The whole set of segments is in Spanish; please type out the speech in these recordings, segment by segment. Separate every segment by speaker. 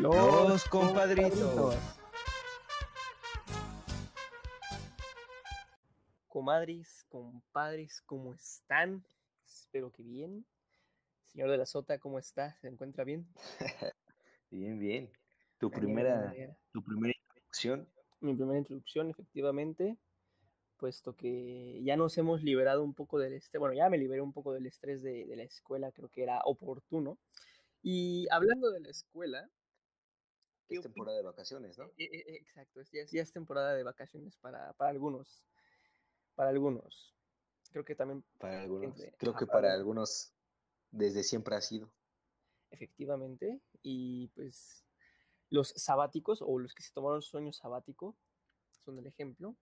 Speaker 1: Los compadritos.
Speaker 2: Comadres, compadres, ¿cómo están? Espero que bien. Señor de la Sota, ¿cómo está? ¿Se encuentra bien?
Speaker 1: Bien, bien. Tu primera, tu primera introducción.
Speaker 2: Mi primera introducción, efectivamente, puesto que ya nos hemos liberado un poco del estrés, bueno, ya me liberé un poco del estrés de, de la escuela, creo que era oportuno. Y hablando de la escuela, ¿qué
Speaker 1: Es temporada de vacaciones, ¿no?
Speaker 2: Eh, eh, eh, Exacto, ya, es- ya es temporada de vacaciones para, para algunos, para algunos. Creo que también,
Speaker 1: Para algunos.
Speaker 2: Entre-
Speaker 1: Creo que
Speaker 2: para
Speaker 1: para algunos desde siempre ha sido.
Speaker 2: efectivamente, y pues los sabáticos o los que se tomaron sueño sabático son el ejemplo.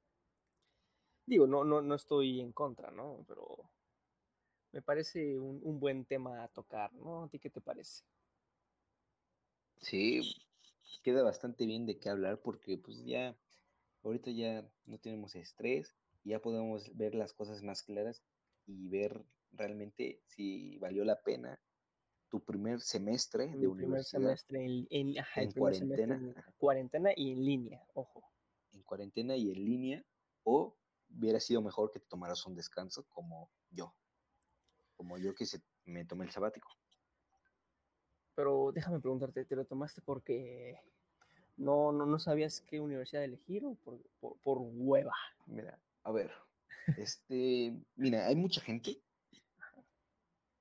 Speaker 2: Digo, no, no, no estoy en contra, ¿no? Pero me parece un, un buen tema a tocar, ¿no? ¿A ti qué te parece?
Speaker 1: Sí, queda bastante bien de qué hablar porque pues ya, ahorita ya no tenemos estrés, ya podemos ver las cosas más claras y ver realmente si valió la pena tu primer semestre de
Speaker 2: primer
Speaker 1: universidad
Speaker 2: semestre en, ajá,
Speaker 1: cuarentena,
Speaker 2: en cuarentena y en línea, ojo.
Speaker 1: en cuarentena y en línea, o hubiera sido mejor que te tomaras un descanso como yo, como yo que se, me tomé el sabático.
Speaker 2: Pero déjame preguntarte, ¿te lo tomaste porque no, no, no sabías qué universidad elegir o por, por, hueva?
Speaker 1: Mira, a ver, este, mira, hay mucha gente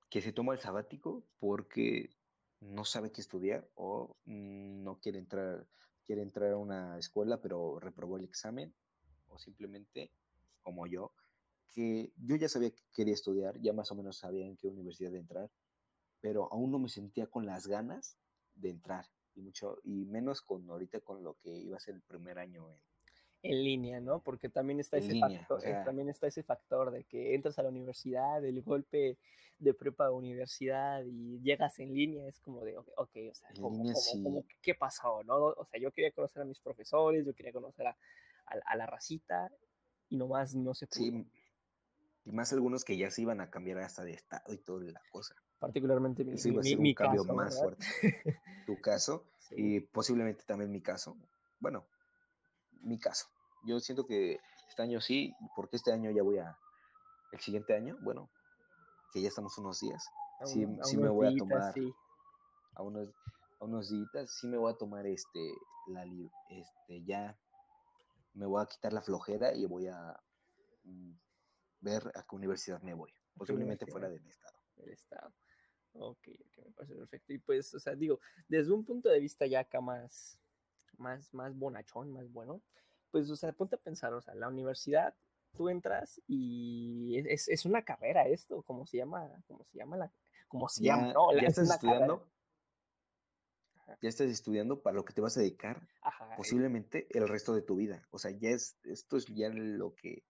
Speaker 1: que se toma el sabático porque no sabe qué estudiar o no quiere entrar, quiere entrar a una escuela pero reprobó el examen o simplemente como yo, que yo ya sabía que quería estudiar, ya más o menos sabía en qué universidad de entrar, pero aún no me sentía con las ganas de entrar y mucho y menos con ahorita con lo que iba a ser el primer año en,
Speaker 2: En línea, ¿no? Porque también está ese
Speaker 1: línea,
Speaker 2: factor,
Speaker 1: o
Speaker 2: eh,
Speaker 1: sea,
Speaker 2: también está ese factor de que entras a la universidad, el golpe de prepa a universidad y llegas en línea, es como de, ok, ok, o sea,
Speaker 1: en
Speaker 2: ¿cómo,
Speaker 1: línea
Speaker 2: cómo, cómo,
Speaker 1: sí,
Speaker 2: qué pasó, no? O sea, yo quería conocer a mis profesores, yo quería conocer a, a, a la racita y nomás no se pudo.
Speaker 1: sí, y más algunos que ya se iban a cambiar hasta de estado y toda la cosa.
Speaker 2: Particularmente mi,
Speaker 1: Eso
Speaker 2: mi,
Speaker 1: a un cambio
Speaker 2: caso,
Speaker 1: más
Speaker 2: ¿verdad?
Speaker 1: fuerte. Tu caso
Speaker 2: Sí.
Speaker 1: y posiblemente también mi caso. Bueno, mi caso. Yo siento que este año sí, porque este año ya voy a, el siguiente año, bueno, que ya estamos unos días,
Speaker 2: A,
Speaker 1: sí,
Speaker 2: a
Speaker 1: sí me voy a tomar
Speaker 2: sí.
Speaker 1: a unos, a unos días, sí me voy a tomar este, la, este, ya me voy a quitar la flojera y voy a mm, ver a qué universidad me voy,
Speaker 2: ¿A qué
Speaker 1: posiblemente fuera de mi estado.
Speaker 2: del Estado. Ok, ok, me parece perfecto. Y pues, o sea, digo, desde un punto de vista ya acá más, más, más bonachón, más bueno, pues, o sea, ponte a pensar, o sea, la universidad, tú entras y es, es- es una carrera esto, ¿cómo se llama? ¿Cómo se llama la, cómo se llama?
Speaker 1: Ya,
Speaker 2: No, la-
Speaker 1: ya
Speaker 2: es
Speaker 1: estás
Speaker 2: carrera.
Speaker 1: estudiando, ya estás estudiando para lo que te vas a dedicar
Speaker 2: Ajá,
Speaker 1: posiblemente el resto de tu vida. O sea, ya es, esto es ya lo que,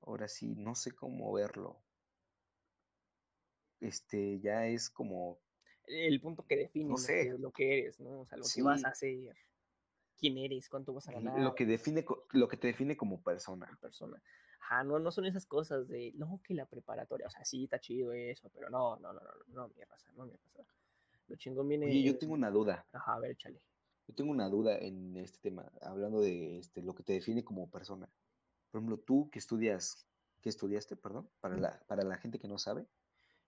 Speaker 1: ahora sí, no sé cómo verlo. Este, ya es como,
Speaker 2: el punto que define
Speaker 1: no
Speaker 2: lo que, lo que eres, ¿no? O sea, lo que vas a hacer, quién eres, cuánto vas a ganar,
Speaker 1: lo que define, lo que te define como persona.
Speaker 2: persona. Ajá, no, no son esas cosas de, no, que la preparatoria, o sea, sí, está chido eso, pero no, no, no, no, no, mi raza, no, mi raza. Lo chingón viene,
Speaker 1: Oye, yo tengo una duda,
Speaker 2: ajá, a ver, échale.
Speaker 1: yo tengo una duda en este tema, hablando de este, lo que te define como persona. Por ejemplo, tú que estudias, ¿qué estudiaste, perdón? Para la, para la gente que no sabe,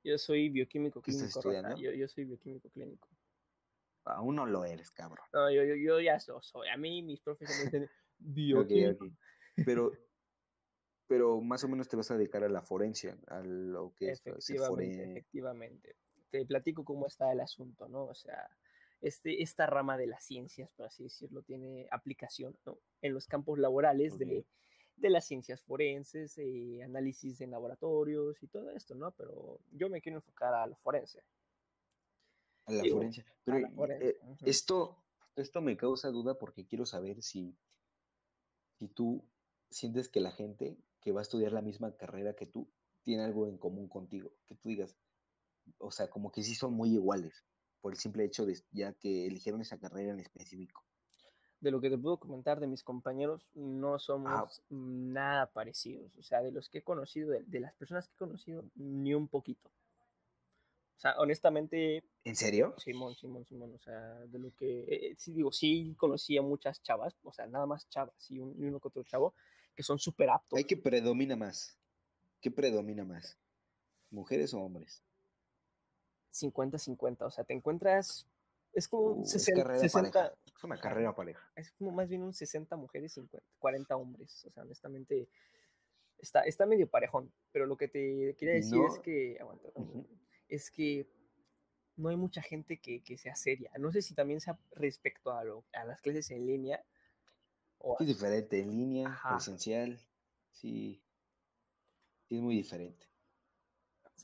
Speaker 2: Yo soy bioquímico
Speaker 1: ¿qué estás
Speaker 2: clínico, yo, yo soy bioquímico clínico.
Speaker 1: Aún no lo eres, cabrón.
Speaker 2: No, yo, yo, yo ya lo soy, a mí mis profes me dicen bioquímico.
Speaker 1: Pero, pero más o menos te vas a dedicar a la forencia, a lo que es ser
Speaker 2: efectivamente, efectivamente. Te platico cómo está el asunto, ¿no? O sea, este, esta rama de las ciencias, por así decirlo, tiene aplicación, ¿no? En los campos laborales
Speaker 1: Ok.
Speaker 2: de, de las ciencias forenses, eh, análisis en laboratorios y todo esto, ¿no? Pero yo me quiero enfocar a lo forense.
Speaker 1: A la
Speaker 2: Digo,
Speaker 1: Pero
Speaker 2: la forense.
Speaker 1: eh, esto, esto me causa duda porque quiero saber si, si tú sientes que la gente que va a estudiar la misma carrera que tú tiene algo en común contigo. Que tú digas, o sea, como que sí son muy iguales por el simple hecho de ya que eligieron esa carrera en específico.
Speaker 2: De lo que te puedo comentar de mis compañeros, no
Speaker 1: Ah,
Speaker 2: somos nada parecidos. O sea, de los que he conocido, de, de las personas que he conocido, ni un poquito. O sea, honestamente,
Speaker 1: ¿En serio?
Speaker 2: Simón, Simón, Simón, o sea, de lo que, eh, sí digo, sí conocía muchas chavas, o sea, nada más chavas y, un, y uno que otro chavo, que son súper aptos.
Speaker 1: Hay que predomina más. ¿Qué predomina más? ¿Mujeres o hombres?
Speaker 2: 50-50, o sea, te encuentras, es como
Speaker 1: Uh,
Speaker 2: un
Speaker 1: es
Speaker 2: 60,
Speaker 1: carrera
Speaker 2: 60
Speaker 1: pareja. Es una carrera pareja.
Speaker 2: es como más bien un 60 mujeres, 50, 40 hombres, o sea, honestamente, está, está medio parejón, pero lo que te quería decir es que, aguanta, es que no hay mucha gente que, que sea seria. No sé si también sea respecto a, lo, a las clases en línea o
Speaker 1: Es diferente, en línea,
Speaker 2: Ajá.
Speaker 1: presencial, sí, sí es muy diferente.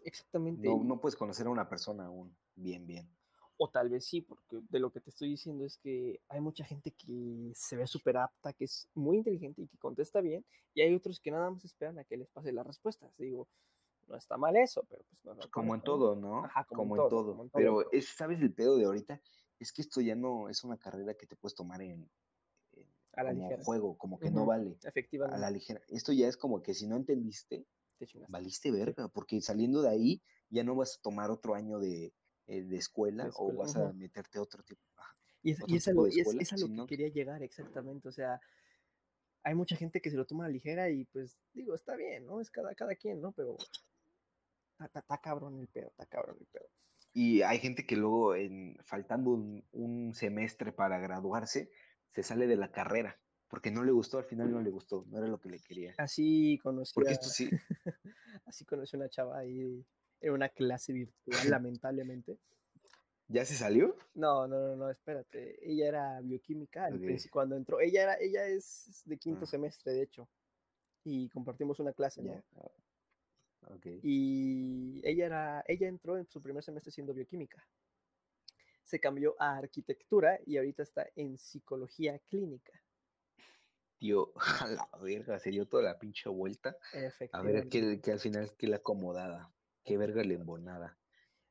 Speaker 2: exactamente.
Speaker 1: No, no puedes conocer a una persona aún bien, bien.
Speaker 2: O tal vez sí, porque de lo que te estoy diciendo es que hay mucha gente que se ve súper apta, que es muy inteligente y que contesta bien, y hay otros que nada más esperan a que les pase las respuestas. Digo, no está mal eso, pero pues no es lo
Speaker 1: Como en
Speaker 2: ¿no?
Speaker 1: todo, ¿no?
Speaker 2: Ajá, como en
Speaker 1: como,
Speaker 2: todo,
Speaker 1: en todo.
Speaker 2: como en todo,
Speaker 1: Pero es, ¿sabes el pedo de ahorita? Es que esto ya no es una carrera que te puedes tomar en, en-
Speaker 2: A la
Speaker 1: como
Speaker 2: ligera.
Speaker 1: juego, como que no vale. A
Speaker 2: Efectivamente.
Speaker 1: la ligera. Esto ya es como que si no entendiste,
Speaker 2: te
Speaker 1: valiste verga, porque saliendo de ahí ya no vas a tomar otro año de, eh, de escuela,
Speaker 2: De escuela,
Speaker 1: o vas a meterte a otro tipo.
Speaker 2: Y es, y es a
Speaker 1: tipo
Speaker 2: lo,
Speaker 1: de
Speaker 2: y es-
Speaker 1: escuela,
Speaker 2: es a lo que quería llegar exactamente. O sea, hay mucha gente que se lo toma a la ligera y pues digo, está bien, ¿no? Es cada, cada quien, ¿no? Pero está, cabrón el pedo, está cabrón el pedo.
Speaker 1: Y hay gente que luego, en, faltando un, un semestre para graduarse, se sale de la carrera, porque no le gustó, al final no le gustó, no era lo que le quería.
Speaker 2: Así conocí,
Speaker 1: Porque
Speaker 2: a-
Speaker 1: esto sí,
Speaker 2: así conocí una chava ahí en una clase virtual, lamentablemente.
Speaker 1: ¿ya se salió?
Speaker 2: No, no, no, no, espérate. Ella era bioquímica al
Speaker 1: Ok.
Speaker 2: princi- cuando entró. Ella era, ella es de quinto
Speaker 1: Ah.
Speaker 2: semestre, de hecho. Y compartimos una clase, ¿no?
Speaker 1: Ya. ah, Ok.
Speaker 2: y ella era, ella entró en su primer semestre siendo bioquímica. Se cambió a arquitectura y ahorita está en psicología clínica.
Speaker 1: Tío, a la verga, se dio toda la pinche vuelta. A ver, que, que al final, que la acomodada, qué verga la embonada.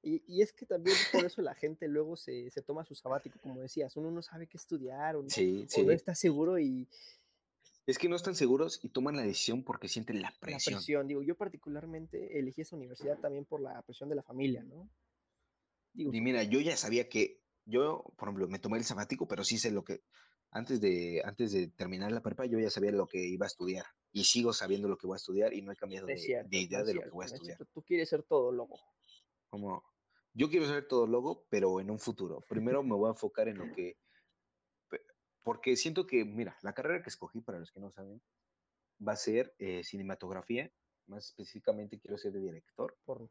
Speaker 2: Y, y es que también por eso la gente luego se, se toma su sabático, como decías, uno no sabe qué estudiar o no,
Speaker 1: Sí,
Speaker 2: o
Speaker 1: sí.
Speaker 2: no está seguro y
Speaker 1: Es que no están seguros y toman la decisión porque sienten la
Speaker 2: la
Speaker 1: presión.
Speaker 2: presión, digo, yo particularmente elegí esa universidad también por la presión de la familia, ¿no? Digo,
Speaker 1: Y mira, yo ya sabía que, yo, por ejemplo, me tomé el sabático, pero sí sé lo que, antes de, antes de terminar la prepa, yo ya sabía lo que iba a estudiar. Y sigo sabiendo lo que voy a estudiar y no he cambiado de,
Speaker 2: cierto,
Speaker 1: de idea de lo que
Speaker 2: cierto,
Speaker 1: voy a estudiar.
Speaker 2: cierto. Tú quieres ser todo loco.
Speaker 1: Como, yo quiero ser todo logo, pero en un futuro. Primero me voy a enfocar en lo que, porque siento que, mira, la carrera que escogí, para los que no saben, va a ser eh, cinematografía. Más específicamente quiero ser de director.
Speaker 2: Por,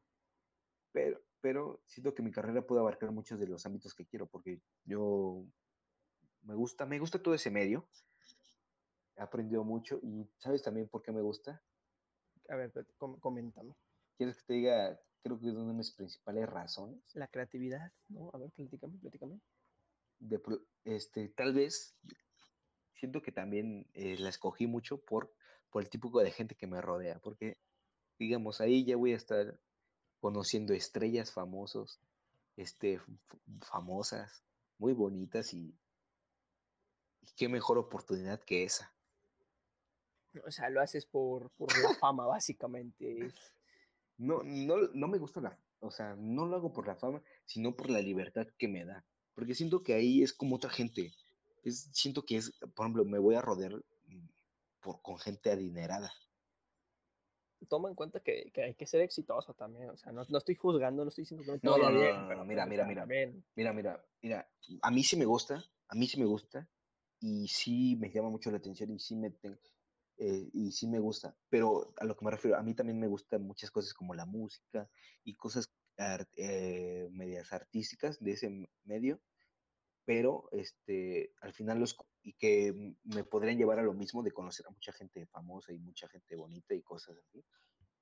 Speaker 1: pero, pero siento que mi carrera puede abarcar muchos de los ámbitos que quiero, porque yo me gusta, me gusta todo ese medio, he aprendido mucho y ¿sabes también por qué me gusta?
Speaker 2: a ver, com- coméntame.
Speaker 1: ¿Quieres que te diga? Creo que es una de mis principales razones.
Speaker 2: La creatividad, ¿no? A ver, platícame, platícame.
Speaker 1: De, este, tal vez siento que también eh, la escogí mucho por, por el tipo de gente que me rodea, porque digamos, ahí ya voy a estar conociendo estrellas famosos, este, famosas, muy bonitas y, y qué mejor oportunidad que esa.
Speaker 2: O sea, lo haces por, por la fama, básicamente.
Speaker 1: No, no, no me gusta la, o sea, no lo hago por la fama, sino por la libertad que me da, porque siento que ahí es como otra gente, es, siento que es, por ejemplo, me voy a rodear mm, por, con gente adinerada.
Speaker 2: Toma en cuenta que, que hay que ser exitoso también. O sea, no, no estoy juzgando, no estoy diciendo que no
Speaker 1: No, no, no,
Speaker 2: bien,
Speaker 1: no,
Speaker 2: pero
Speaker 1: mira, mira, mira. Mira, mira, mira, a mí sí me gusta, a mí sí me gusta y sí me llama mucho la atención y sí me ten- eh, y sí me gusta, pero a lo que me refiero, a mí también me gustan muchas cosas como la música y cosas eh, medias artísticas de ese medio, pero este, al final los y que me podrían llevar a lo mismo de conocer a mucha gente famosa y mucha gente bonita y cosas así,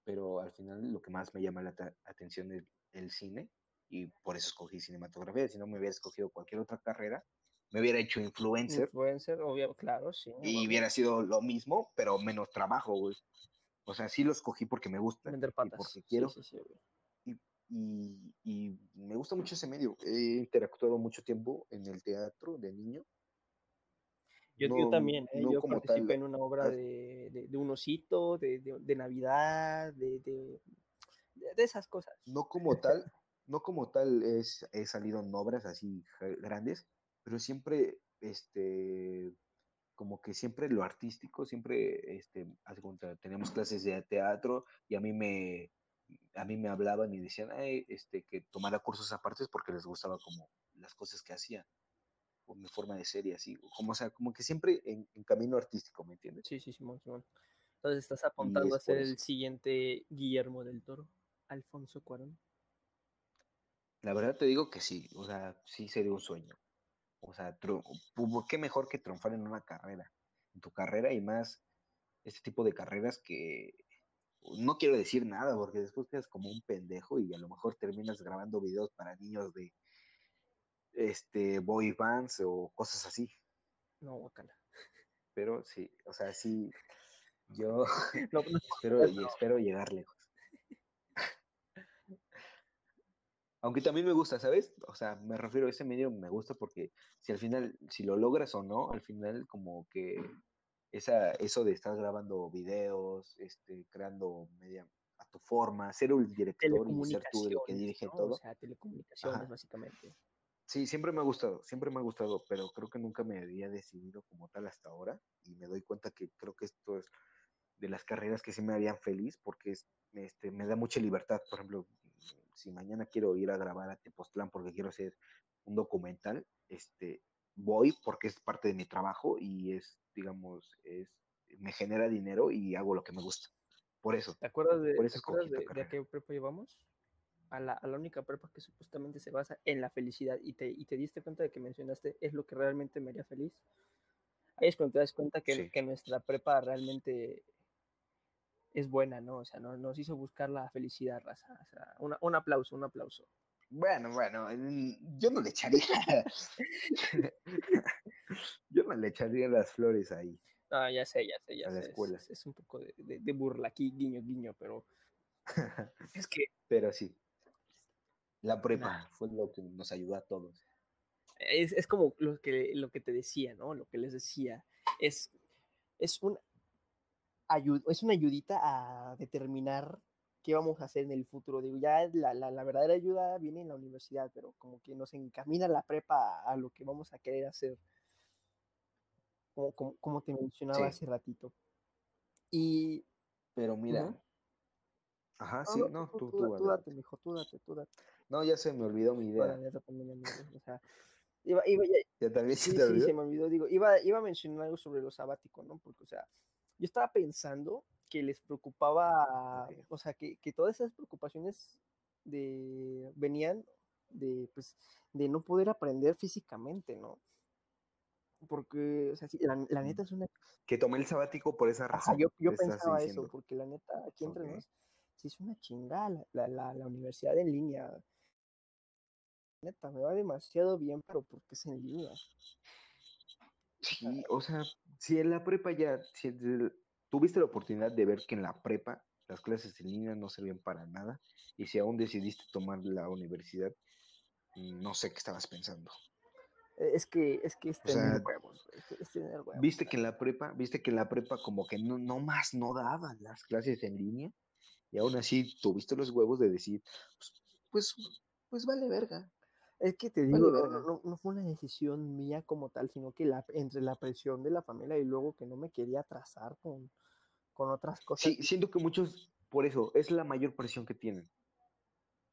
Speaker 1: pero al final lo que más me llama la atención es el cine y por eso escogí cinematografía. Si no me hubiera escogido cualquier otra carrera, me hubiera hecho influencer
Speaker 2: influencer, obvio, claro, sí.
Speaker 1: y
Speaker 2: huevo.
Speaker 1: hubiera sido lo mismo, pero menos trabajo, güey. O sea, sí lo escogí porque me gusta
Speaker 2: Vender
Speaker 1: y
Speaker 2: patas.
Speaker 1: porque
Speaker 2: Sí,
Speaker 1: quiero
Speaker 2: sí, sí, obvio.
Speaker 1: y, y me gusta mucho ese medio. He interactuado mucho tiempo en el teatro de niño.
Speaker 2: Yo, yo
Speaker 1: No-
Speaker 2: también, ¿eh?
Speaker 1: no
Speaker 2: yo
Speaker 1: como
Speaker 2: participé
Speaker 1: tal,
Speaker 2: en una obra de, de, de un osito, de, de, Navidad, de, de, de- de esas cosas.
Speaker 1: no como tal, no como tal es, he salido en obras así grandes, pero siempre, este, como que siempre lo artístico, siempre, este, tenemos clases de teatro y a mí me, a mí me hablaban y decían, este, que tomara cursos aparte porque les gustaba como las cosas que hacía, por mi forma de ser y así, como, o sea, como que siempre en, camino artístico, ¿me entiendes?
Speaker 2: Sí, sí, Simón, Simón. Entonces estás apuntando a ser el siguiente Guillermo del Toro, Alfonso Cuarón.
Speaker 1: La verdad te digo que sí, o sea, sí sería un sueño. O sea, qué mejor que triunfar en una carrera, en tu carrera y más este tipo de carreras que no quiero decir nada porque después quedas como un pendejo y a lo mejor terminas grabando videos para niños de este boy bands o cosas así.
Speaker 2: No, guacala.
Speaker 1: Pero sí, o sea, sí, yo espero, espero llegar lejos. Aunque también me gusta, ¿sabes? O sea, me refiero a ese medio, me gusta porque si al final, si lo logras o no, al final como que esa, eso de estar grabando videos, este, creando media a tu forma, ser el director y ser tú el que dirige todo.
Speaker 2: O sea, telecomunicaciones, básicamente.
Speaker 1: Sí, siempre me ha gustado, siempre me ha gustado, pero creo que nunca me había decidido como tal hasta ahora y me doy cuenta que creo que esto es de las carreras que sí me harían feliz porque este, me da mucha libertad. Por ejemplo, si mañana quiero ir a grabar a Tepoztlán porque quiero hacer un documental, este, voy porque es parte de mi trabajo y es, digamos, es, me genera dinero y hago lo que me gusta. Por eso.
Speaker 2: ¿Te acuerdas de, ¿te qué prepa llevamos? A la, a la, única prepa que supuestamente se basa en la felicidad y te, y te diste cuenta de que mencionaste es lo que realmente me haría feliz. Ahí es cuando te das cuenta que, que nuestra prepa realmente es buena, ¿no? O sea, no, nos hizo buscar la felicidad, raza. O sea, un aplauso, un aplauso.
Speaker 1: Bueno, bueno, yo no le echaría. yo no le echaría las flores ahí.
Speaker 2: Ah, ya sé, ya sé, ya
Speaker 1: a
Speaker 2: sé.
Speaker 1: La escuela.
Speaker 2: Es, un poco de, de, burla aquí, guiño, guiño, pero. es que.
Speaker 1: Pero sí. La prepa fue lo que nos ayudó a todos.
Speaker 2: Es, es como lo que, lo que te decía, ¿no? Lo que les decía. Es, es un es una ayudita a determinar qué vamos a hacer en el futuro. Digo, ya la, la, verdadera ayuda viene en la universidad, pero como que nos encamina la prepa a lo que vamos a querer hacer. Como, como, te mencionaba hace ratito. Y.
Speaker 1: Pero mira. Ajá, sí, no, tú,
Speaker 2: tú, tú, date, mijo, tú date, tú date.
Speaker 1: No, ya se me olvidó mi idea.
Speaker 2: o sea, iba, iba, ya,
Speaker 1: ¿Ya también
Speaker 2: sí,
Speaker 1: se
Speaker 2: sí, se me olvidó. Digo, iba, iba a mencionar algo sobre lo sabático, ¿no? Porque, o sea, yo estaba pensando que les preocupaba, o sea, que, todas esas preocupaciones de, venían de, pues, de no poder aprender físicamente, ¿no? Porque, o sea, la, mm. neta es una...
Speaker 1: Que tomé el sabático por esa razón.
Speaker 2: yo, pensaba eso, porque la neta, aquí entre nos, sí es una chingada la, la, la, universidad en línea. Neta, me va demasiado bien, pero porque es en línea.
Speaker 1: Sí, o sea, si en la prepa ya, si tuviste la oportunidad de ver que en la prepa las clases en línea no servían para nada, y si aún decidiste tomar la universidad, no sé qué estabas pensando.
Speaker 2: E, es que es que es tener huevos,
Speaker 1: Viste que en la prepa, viste que en la prepa como que no, no más no daban las clases en línea, y aún así tuviste los huevos de decir, pues, pues, pues vale verga.
Speaker 2: Es que te digo, no, fue una decisión mía como tal, sino que la, entre la presión de la familia y luego que no me quería atrasar con, con otras cosas.
Speaker 1: Sí, siento que muchos, por eso, es la mayor presión que tienen.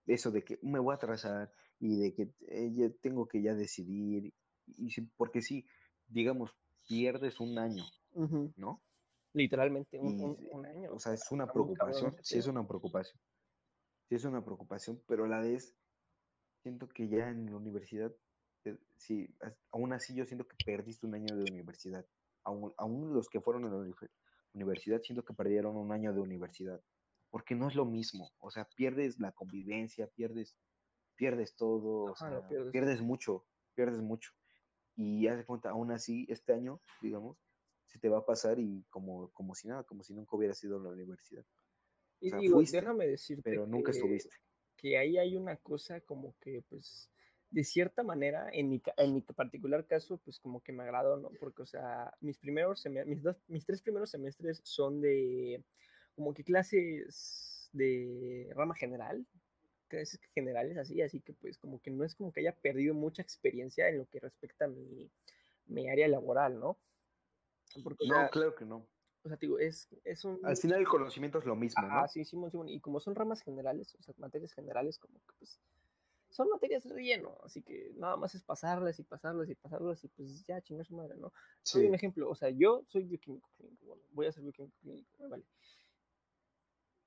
Speaker 1: Eso de que me voy a atrasar y de que eh, tengo que ya decidir. Y, porque sí, digamos, pierdes un año, ¿no?
Speaker 2: Literalmente, un, año.
Speaker 1: O sea, es una preocupación, sí es una preocupación. Sí es una preocupación, pero a la vez siento que ya en la universidad, eh, sí, aún así yo siento que perdiste un año de universidad. Aún, aún los que fueron a la universidad, siento que perdieron un año de universidad. Porque no es lo mismo. O sea, pierdes la convivencia, pierdes, pierdes todo, pierdes. mucho, pierdes mucho. Y haz de cuenta, aún así, este año, digamos, se te va a pasar y como, como si nada, como si nunca hubiera sido la universidad.
Speaker 2: Y digo, déjame decirte.
Speaker 1: Pero nunca estuviste
Speaker 2: que ahí hay una cosa como que, pues, de cierta manera, en mi, en mi particular caso, pues como que me agradó, ¿no? Porque, o sea, mis primeros, mis, dos, mis tres primeros semestres son de, como que clases de rama general, clases generales así, así que pues como que no es como que haya perdido mucha experiencia en lo que respecta a mi, mi área laboral, ¿no?
Speaker 1: Porque, no, claro que no.
Speaker 2: O sea, digo, es, es un...
Speaker 1: Al final el conocimiento es lo mismo, ¿no?
Speaker 2: Ah, sí, Simón, Simón. Y como son ramas generales, o sea, materias generales, como que pues son materias de relleno, así que nada más es pasarlas y pasarlas y pasarlas y pues ya chingar su madre, ¿no? Sí. un ejemplo, o sea, yo soy bioquímico clínico, bueno, voy a ser bioquímico clínico, vale.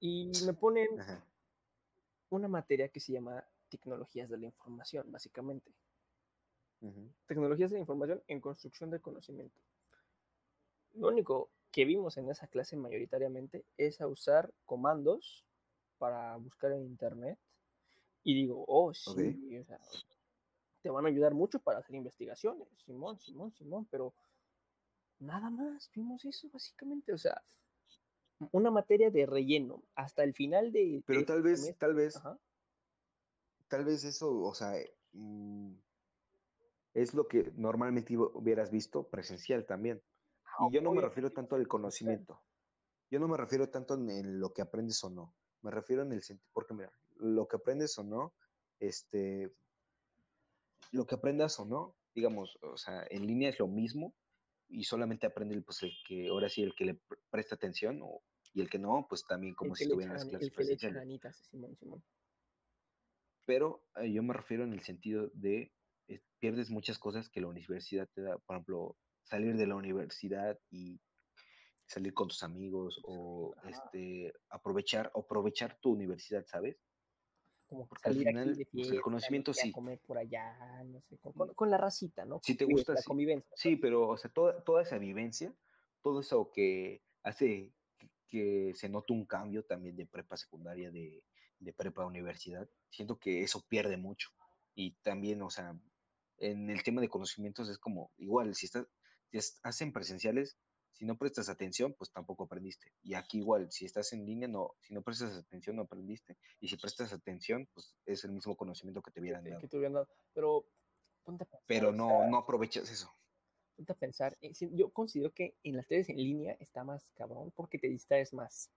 Speaker 2: Y me ponen una materia que se llama tecnologías de la información, básicamente. Tecnologías de la información en construcción de conocimiento. Lo único que vimos en esa clase mayoritariamente es a usar comandos para buscar en internet. Y digo, oh, sí, o sea, te van a ayudar mucho para hacer investigaciones, Simón, Simón, Simón, pero nada más, vimos eso básicamente, o sea, una materia de relleno hasta el final de...
Speaker 1: Pero tal vez, tal vez, tal vez eso, o sea, mm, es lo que normalmente hubieras visto presencial también. Y yo no me refiero tanto al conocimiento. Yo no me refiero tanto en, lo que aprendes o no. Me refiero en el sentido, porque mira, lo que aprendes o no, este, lo que aprendas o no, digamos, o sea, en línea es lo mismo y solamente aprende el, pues, el que, ahora sí, el que le presta atención o, y el que no, pues también como si estuviera en las clases presenciales. Pero eh, yo me refiero en el sentido de eh, pierdes muchas cosas que la universidad te da, por ejemplo, salir de la universidad y salir con tus amigos o este aprovechar aprovechar tu universidad, ¿sabes?
Speaker 2: Como Porque salir al final, pues, el conocimiento sí. comer por allá, no sé, con, la racita, ¿no?
Speaker 1: Si te gusta, la convivencia. Sí, pero o sea, toda, toda esa vivencia, todo eso que hace que se note un cambio también de prepa secundaria, de, de prepa universidad, siento que eso pierde mucho. Y también, o sea, en el tema de conocimientos es como igual, si estás, hacen presenciales, si no prestas atención, pues tampoco aprendiste. Y aquí igual, si estás en línea, no, si no prestas atención, no aprendiste. Y si prestas atención, pues es el mismo conocimiento que te hubieran dado.
Speaker 2: Que te hubieran dado. Pero,
Speaker 1: Pero no, no aprovechas eso.
Speaker 2: Ponte a pensar, yo considero que en las clases en línea está más cabrón porque te distraes más.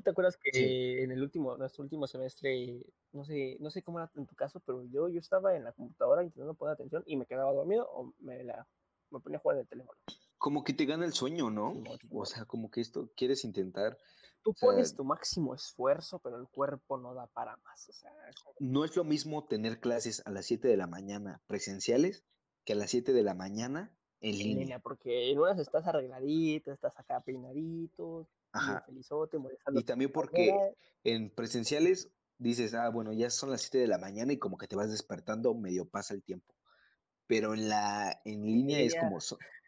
Speaker 2: ¿Tú te acuerdas que en el último, nuestro último semestre, no sé, no sé cómo era en tu caso, pero yo, yo estaba en la computadora intentando poner atención y me quedaba dormido o me, la, me ponía a jugar en el teléfono?
Speaker 1: Como que te gana el sueño, ¿no? o sea, como que esto quieres intentar.
Speaker 2: Tú pones tu máximo esfuerzo, pero el cuerpo no da para más. O sea,
Speaker 1: no es lo mismo tener clases a las 7 de la mañana presenciales que a las 7 de la mañana en, línea.
Speaker 2: Porque en unas estás arregladito, estás acá peinadito, Ajá.
Speaker 1: Y también porque en presenciales dices, ah, bueno, ya son las 7 de la mañana y como que te vas despertando, medio pasa el tiempo. Pero en la en línea es como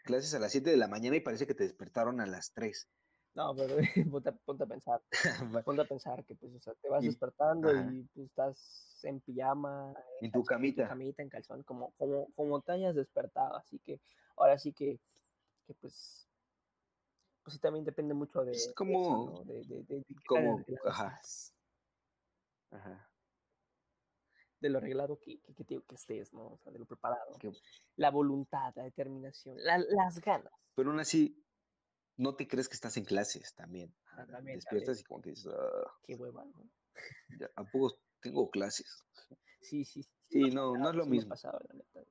Speaker 1: clases a las 7 de la mañana y parece que te despertaron a las 3.
Speaker 2: No, pero ponte, a pensar. ponte a pensar que pues, o sea, te vas despertando y pues, estás en pijama.
Speaker 1: En, tu camita.
Speaker 2: En tu camita, en calzón, como, como, como te hayas despertado. Así que ahora sí que, que pues pues sí también depende mucho de.
Speaker 1: Es como.
Speaker 2: De, de, de,
Speaker 1: como. Ajá. Ajá.
Speaker 2: De lo arreglado que, que, que, que, estés, ¿no? O sea, de lo preparado. La voluntad, la determinación, las ganas.
Speaker 1: Pero aún así, no te crees que estás en clases también. Ah, Despiertas y como que dices. Ah,
Speaker 2: Qué hueva, ¿no?
Speaker 1: ¿A poco tengo clases?
Speaker 2: Sí, sí.
Speaker 1: Sí, no, no es lo mismo. Pasado, la neta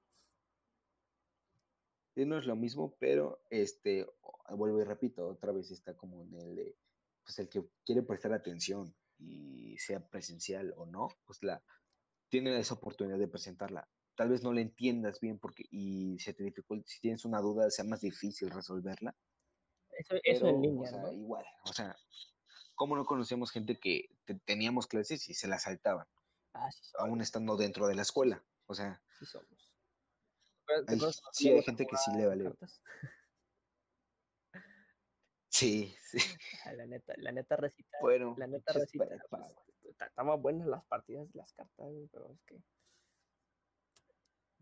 Speaker 1: no es lo mismo, pero este, vuelvo y repito, otra vez está como en el de, pues el que quiere prestar atención y sea presencial o no, pues la tiene esa oportunidad de presentarla. Tal vez no la entiendas bien porque y se te dificulta, si tienes una duda sea más difícil resolverla.
Speaker 2: Eso, eso en línea, ¿no?
Speaker 1: Igual, o sea, ¿cómo no conocíamos gente que teníamos clases y se la saltaban?
Speaker 2: Ah,
Speaker 1: aún estando dentro de la escuela, o sea.
Speaker 2: Sí somos
Speaker 1: sí, hay gente que sí le vale. Sí, sí.
Speaker 2: La neta, la neta recita. Bueno, la neta recita. Pues, estaban buenas las partidas las cartas, pero es que.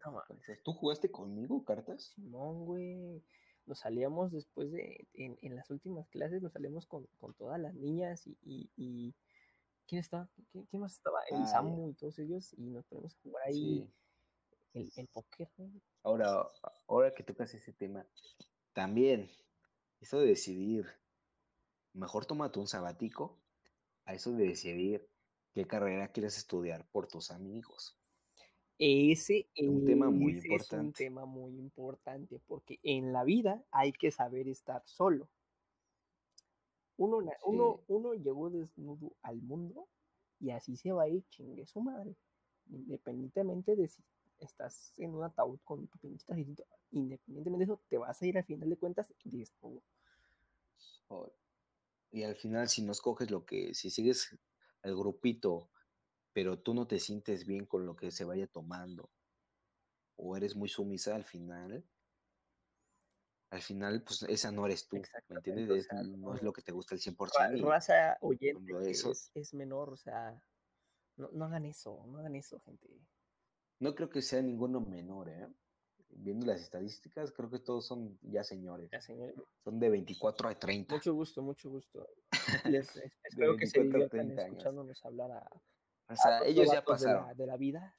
Speaker 1: No mames. ¿Tú jugaste conmigo cartas?
Speaker 2: Simón, güey. Nos salíamos después de. En, en las últimas clases nos salíamos con, con todas las niñas y. y, ¿Quién está? ¿Quién, más estaba? El Samu y todos ellos. Y nos ponemos a jugar ahí el, el póker,
Speaker 1: Ahora, ahora que tocas ese tema, también, eso de decidir, mejor tómate un sabático, a eso de decidir qué carrera quieres estudiar por tus amigos.
Speaker 2: Ese,
Speaker 1: Un tema muy
Speaker 2: ese es un
Speaker 1: importante.
Speaker 2: tema muy importante porque en la vida hay que saber estar solo. Uno, uno, uno llegó desnudo al mundo y así se va a ir, chingue su madre. Independientemente de si estás en un ataúd con tu pinche trajecito, independientemente de eso, te vas a ir al final de cuentas desnudo.
Speaker 1: O- Y al final, si no escoges lo que, si sigues al grupito, pero tú no te sientes bien con lo que se vaya tomando, o eres muy sumisa al final, al final, pues esa no eres tú, ¿me entiendes?
Speaker 2: o
Speaker 1: Es-
Speaker 2: sea,
Speaker 1: no es lo que te gusta el
Speaker 2: Ra-
Speaker 1: 100% y
Speaker 2: raza oyente
Speaker 1: eso-
Speaker 2: es, es menor, o sea, no, no hagan eso, no hagan eso, gente.
Speaker 1: No creo que sea ninguno menor, ¿eh? Viendo las estadísticas, creo que todos son ya señores,
Speaker 2: Ya,
Speaker 1: son de 24 a 30.
Speaker 2: Mucho gusto, mucho gusto. Les, es- espero que se
Speaker 1: 24 a
Speaker 2: diviertan
Speaker 1: 30 años.
Speaker 2: escuchándonos hablar a,
Speaker 1: O sea,
Speaker 2: a
Speaker 1: ellos ya
Speaker 2: novatos de la,
Speaker 1: pasaron,
Speaker 2: de la vida.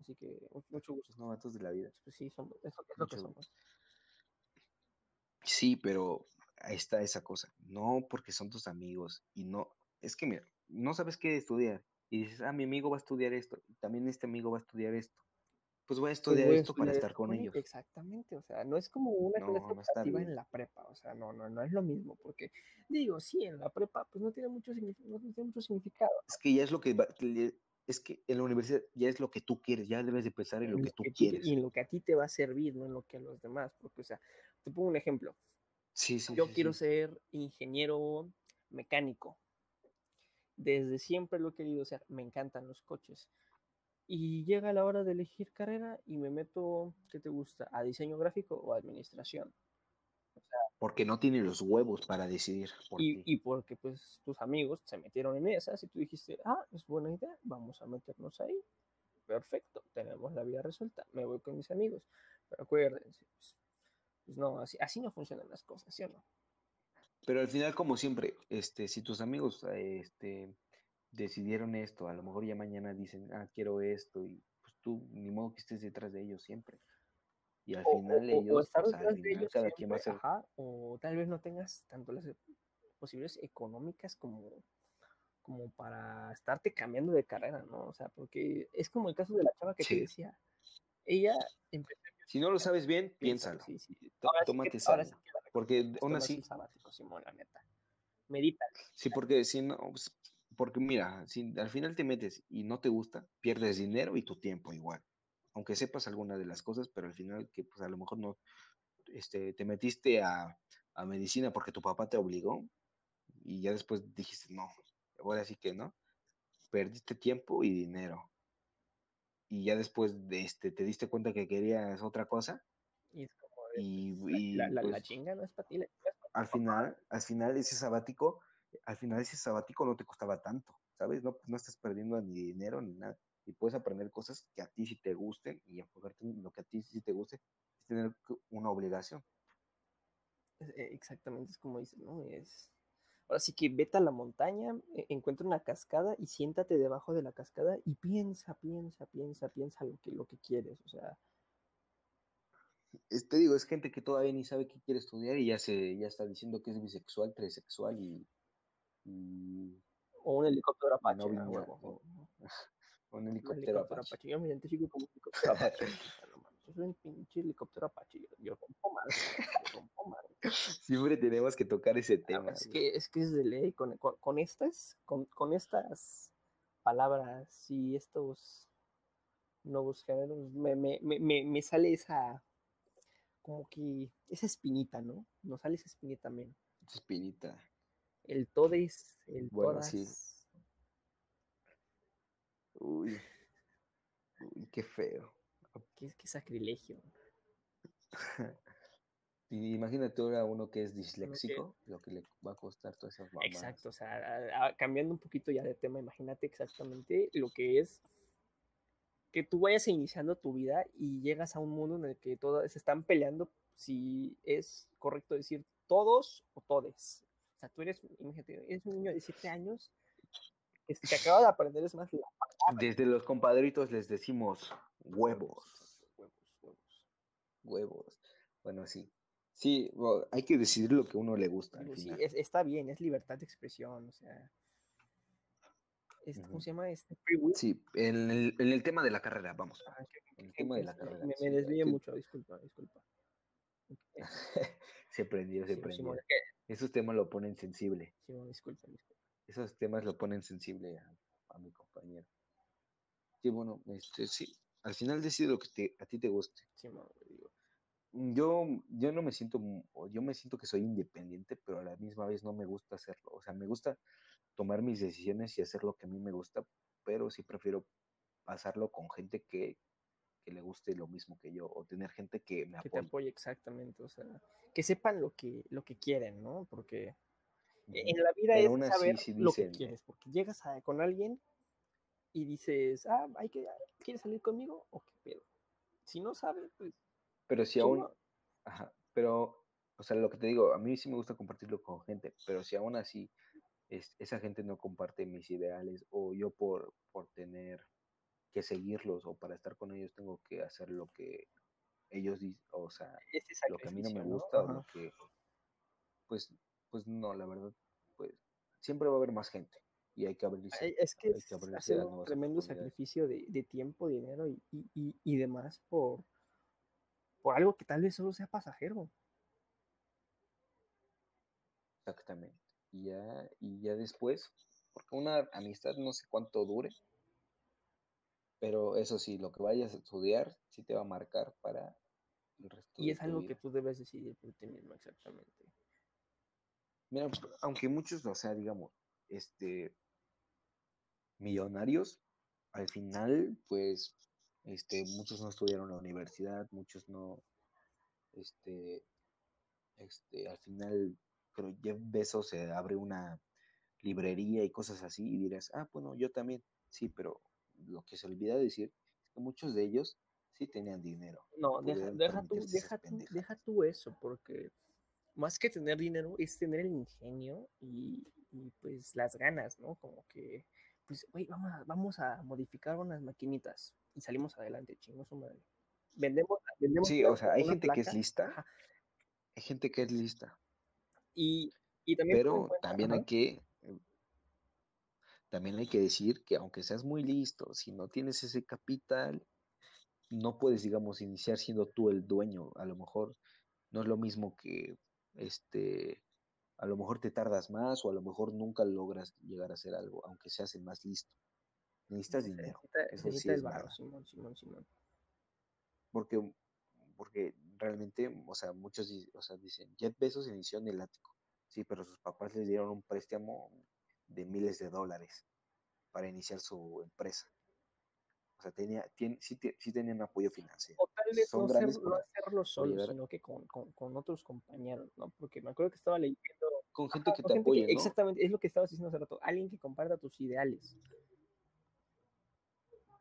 Speaker 2: Así que mu- mucho gusto.
Speaker 1: los novatos de la vida.
Speaker 2: Pues sí, eso es lo que somos.
Speaker 1: Sí, pero ahí está esa cosa. No porque son tus amigos y no, es que mira, no sabes qué estudiar y dices, ah, mi amigo va a estudiar esto y también este amigo va a estudiar esto. Pues voy a
Speaker 2: Pues
Speaker 1: estudiar
Speaker 2: a
Speaker 1: esto para estar con ellos.
Speaker 2: Exactamente, o sea, no es como una
Speaker 1: No,
Speaker 2: clase
Speaker 1: no
Speaker 2: en la prepa, o sea, no, no, no es lo mismo, porque digo, sí, en la prepa pues no tiene mucho, no tiene mucho significado.
Speaker 1: Es que ya es lo que va- es que en la universidad ya es lo que tú quieres, ya debes de pensar en lo
Speaker 2: en
Speaker 1: que
Speaker 2: lo
Speaker 1: tú
Speaker 2: que tú-
Speaker 1: quieres.
Speaker 2: y en lo que a ti te va a servir, no en lo que a los demás, porque, o sea, te pongo un ejemplo.
Speaker 1: Sí, sí,
Speaker 2: Yo
Speaker 1: sí,
Speaker 2: quiero
Speaker 1: sí.
Speaker 2: ser ingeniero mecánico. Desde siempre lo he querido ser. Me encantan los coches. Y llega la hora de elegir carrera y me meto, ¿qué te gusta? ¿A diseño gráfico o administración?
Speaker 1: Porque no tiene los huevos para decidir por
Speaker 2: Y, y porque pues tus amigos se metieron en esas y tú dijiste, ah, es buena idea, vamos a meternos ahí. Perfecto, tenemos la vida resuelta, me voy con mis amigos. Pero acuérdense, pues, pues no, así, así no funcionan las cosas, ¿sí o no?
Speaker 1: Pero al final, como siempre, este, si tus amigos este, decidieron esto, a lo mejor ya mañana dicen, ah, quiero esto, y pues tú ni modo que estés detrás de ellos siempre. Y al
Speaker 2: O,
Speaker 1: final
Speaker 2: o- o- o
Speaker 1: ellos,
Speaker 2: estar
Speaker 1: pues
Speaker 2: de ellos
Speaker 1: cada quien va a
Speaker 2: ajá, o tal vez no tengas tanto las posibilidades económicas como, como para estarte cambiando de carrera, ¿no? O sea, porque es como el caso de la chava que te decía. Ella empezó
Speaker 1: si no lo sabes bien,
Speaker 2: piénsalo, sí, sí.
Speaker 1: tó-
Speaker 2: Ahora sí que,
Speaker 1: tómate
Speaker 2: ahora que
Speaker 1: porque
Speaker 2: recomiendo,
Speaker 1: aún así,
Speaker 2: sabático, Simón, la neta. Medita.
Speaker 1: sí, porque si no, pues, porque mira, si al final te metes y no te gusta, pierdes dinero y tu tiempo igual, aunque sepas alguna de las cosas, pero al final que pues a lo mejor no, este, te metiste a, a medicina porque tu papá te obligó y ya después dijiste, no, ahora sí que no, perdiste tiempo y dinero. Y ya después de este, te diste cuenta que querías otra cosa
Speaker 2: Y
Speaker 1: y,
Speaker 2: la, la-
Speaker 1: pues
Speaker 2: chinga no es para ti,
Speaker 1: al final, al final ese sabático, al final ese sabático no te costaba tanto, ¿sabes? No, no estás perdiendo ni dinero ni nada. Y puedes aprender cosas que a ti sí te gusten y enfocarte en lo que a ti sí te guste, es tener una obligación.
Speaker 2: Eh, Exactamente, es como dices, ¿no? Es... Ahora sí que vete a la montaña, e- encuentra una cascada y siéntate debajo de la cascada y piensa, piensa, piensa, piensa lo que, lo que quieres. O sea,
Speaker 1: Es- te digo, es gente que todavía ni sabe qué quiere estudiar y ya se, ya está diciendo que es bisexual, trisexual y, y
Speaker 2: o un helicóptero
Speaker 1: no
Speaker 2: Apache, a
Speaker 1: binario,
Speaker 2: huevo.
Speaker 1: o- un
Speaker 2: Un
Speaker 1: helicóptero
Speaker 2: helicóptero
Speaker 1: Apache.
Speaker 2: Apache. Yo me identifico como helicóptero Apache. no yo soy un pinche helicóptero Apache. Yo, yo rompo madre, yo rompo madre.
Speaker 1: Siempre tenemos que tocar ese
Speaker 2: Ah,
Speaker 1: tema.
Speaker 2: Es que, es que es de ley, con, con, con estas, con, con estas palabras y estos nuevos géneros, me, me, me, me, me sale esa, como que, esa espinita, ¿no? Nos sale esa espinita también.
Speaker 1: Espinita.
Speaker 2: El todes, el
Speaker 1: Bueno,
Speaker 2: todas.
Speaker 1: sí. Uy, uy, qué feo.
Speaker 2: Qué, qué sacrilegio.
Speaker 1: Y imagínate ahora uno que es disléxico, lo que le va a costar todas esas mamadas.
Speaker 2: Exacto, o sea, a- a- cambiando un poquito ya de tema, imagínate exactamente lo que es que tú vayas iniciando tu vida y llegas a un mundo en el que todas se están peleando si es correcto decir todos o todes. O sea, tú eres, imagínate, eres un niño de 7 años que se acaba de aprender, es más, la
Speaker 1: Desde los compadritos les decimos huevos,
Speaker 2: Huevos, huevos.
Speaker 1: huevos. Bueno, sí. Sí, bueno, hay que decidir lo que uno le gusta al
Speaker 2: Digo, sí,
Speaker 1: final.
Speaker 2: es- está bien, es libertad de expresión, o sea, este, ¿cómo se llama? Este.
Speaker 1: Sí, en el, en el tema de la carrera, vamos.
Speaker 2: Ah, que-
Speaker 1: En el
Speaker 2: que-
Speaker 1: tema
Speaker 2: que
Speaker 1: de la
Speaker 2: se-
Speaker 1: carrera.
Speaker 2: Me,
Speaker 1: sí,
Speaker 2: me mucho, disculpa, disculpa. Ok,
Speaker 1: se prendió, se
Speaker 2: sí,
Speaker 1: prendió. Esos temas lo ponen sensible.
Speaker 2: Simón, disculpa, disculpa.
Speaker 1: Esos temas lo ponen sensible a, a mi compañero. Sí, bueno, este, sí. Al final decide lo que te, a ti te guste.
Speaker 2: Simón, digo,
Speaker 1: Yo, yo no me siento, yo me siento que soy independiente, pero a la misma vez no me gusta hacerlo. O sea, me gusta tomar mis decisiones y hacer lo que a mí me gusta, pero sí prefiero pasarlo con gente que, que le guste lo mismo que yo, o tener gente que me
Speaker 2: que te
Speaker 1: apoye.
Speaker 2: apoye exactamente, o sea, que sepan lo que, lo que quieren, ¿no? Porque
Speaker 1: Ujú.
Speaker 2: en la vida
Speaker 1: Pero
Speaker 2: es saber
Speaker 1: sí
Speaker 2: lo que quieres, porque llegas a- con alguien y dices, ah, hay que, ¿quieres salir conmigo? O qué pedo. Si no sabe, pues,
Speaker 1: Pero si aún,
Speaker 2: no.
Speaker 1: ajá, pero, o sea, lo que te digo, a mí sí me gusta compartirlo con gente, pero si aún así es- esa gente no comparte mis ideales, o yo por, por tener que seguirlos o para estar con ellos tengo que hacer lo que ellos dicen, o sea, lo que a mí no me gusta o lo que, pues, pues no, la verdad, pues siempre va a haber más gente y hay que abrirse,
Speaker 2: Es que
Speaker 1: hay
Speaker 2: es
Speaker 1: que
Speaker 2: hacer un tremendo sacrificio de, de tiempo, dinero y, y, y, y demás por, por algo que tal vez solo sea pasajero.
Speaker 1: Exactamente. Y ya, y ya después, porque una amistad no sé cuánto dure, pero eso sí, lo que vayas a estudiar sí te va a marcar para el resto
Speaker 2: Y
Speaker 1: de
Speaker 2: es
Speaker 1: tu
Speaker 2: algo que tú debes decidir por ti mismo, exactamente.
Speaker 1: Mira, aunque muchos, o sea, digamos, este, millonarios, al final, pues, este, muchos no estudiaron la universidad, muchos no, este, este, al final, pero Jeff Bezos se abre una librería y cosas así, y dirás, ah, bueno, yo también, sí, pero lo que se olvida decir es que muchos de ellos sí tenían dinero.
Speaker 2: No, deja, deja, tú, deja, tú, deja tú eso, porque más que tener dinero es tener el ingenio y, y, pues las ganas, ¿no? Como que, pues, oye, vamos a, vamos a modificar unas maquinitas y salimos adelante, chingos su madre. Vendemos, vendemos
Speaker 1: Sí, o sea, hay gente que es lista,
Speaker 2: ajá,
Speaker 1: hay gente que es lista,
Speaker 2: y, también
Speaker 1: pero
Speaker 2: cuenta-
Speaker 1: también hay que, eh, también hay que decir que aunque seas muy listo, si no tienes ese capital, no puedes, digamos, iniciar siendo tú el dueño. A lo mejor no es lo mismo que, este, a lo mejor te tardas más o a lo mejor nunca logras llegar a hacer algo, aunque seas el más listo. Necesitas dinero,
Speaker 2: necesita,
Speaker 1: eso sí
Speaker 2: el. Simón, Simón, Simón.
Speaker 1: Porque, porque realmente, o sea, muchos o sea, dicen, Jeff Bezos inició en el ático. Sí, pero sus papás le dieron un préstamo de miles de dólares para iniciar su empresa. O sea, tenía, tiene, sí, sí tenían apoyo financiero.
Speaker 2: O tal vez
Speaker 1: Son
Speaker 2: no,
Speaker 1: grandes
Speaker 2: hacer- no hacerlo solo,
Speaker 1: llegar
Speaker 2: sino que con, con, con otros compañeros, ¿no? Porque me acuerdo que estaba leyendo
Speaker 1: Con gente
Speaker 2: Ajá,
Speaker 1: que
Speaker 2: con
Speaker 1: te
Speaker 2: gente
Speaker 1: apoye, ¿no?
Speaker 2: Exactamente, es lo que estabas diciendo hace rato. Alguien que comparta tus ideales.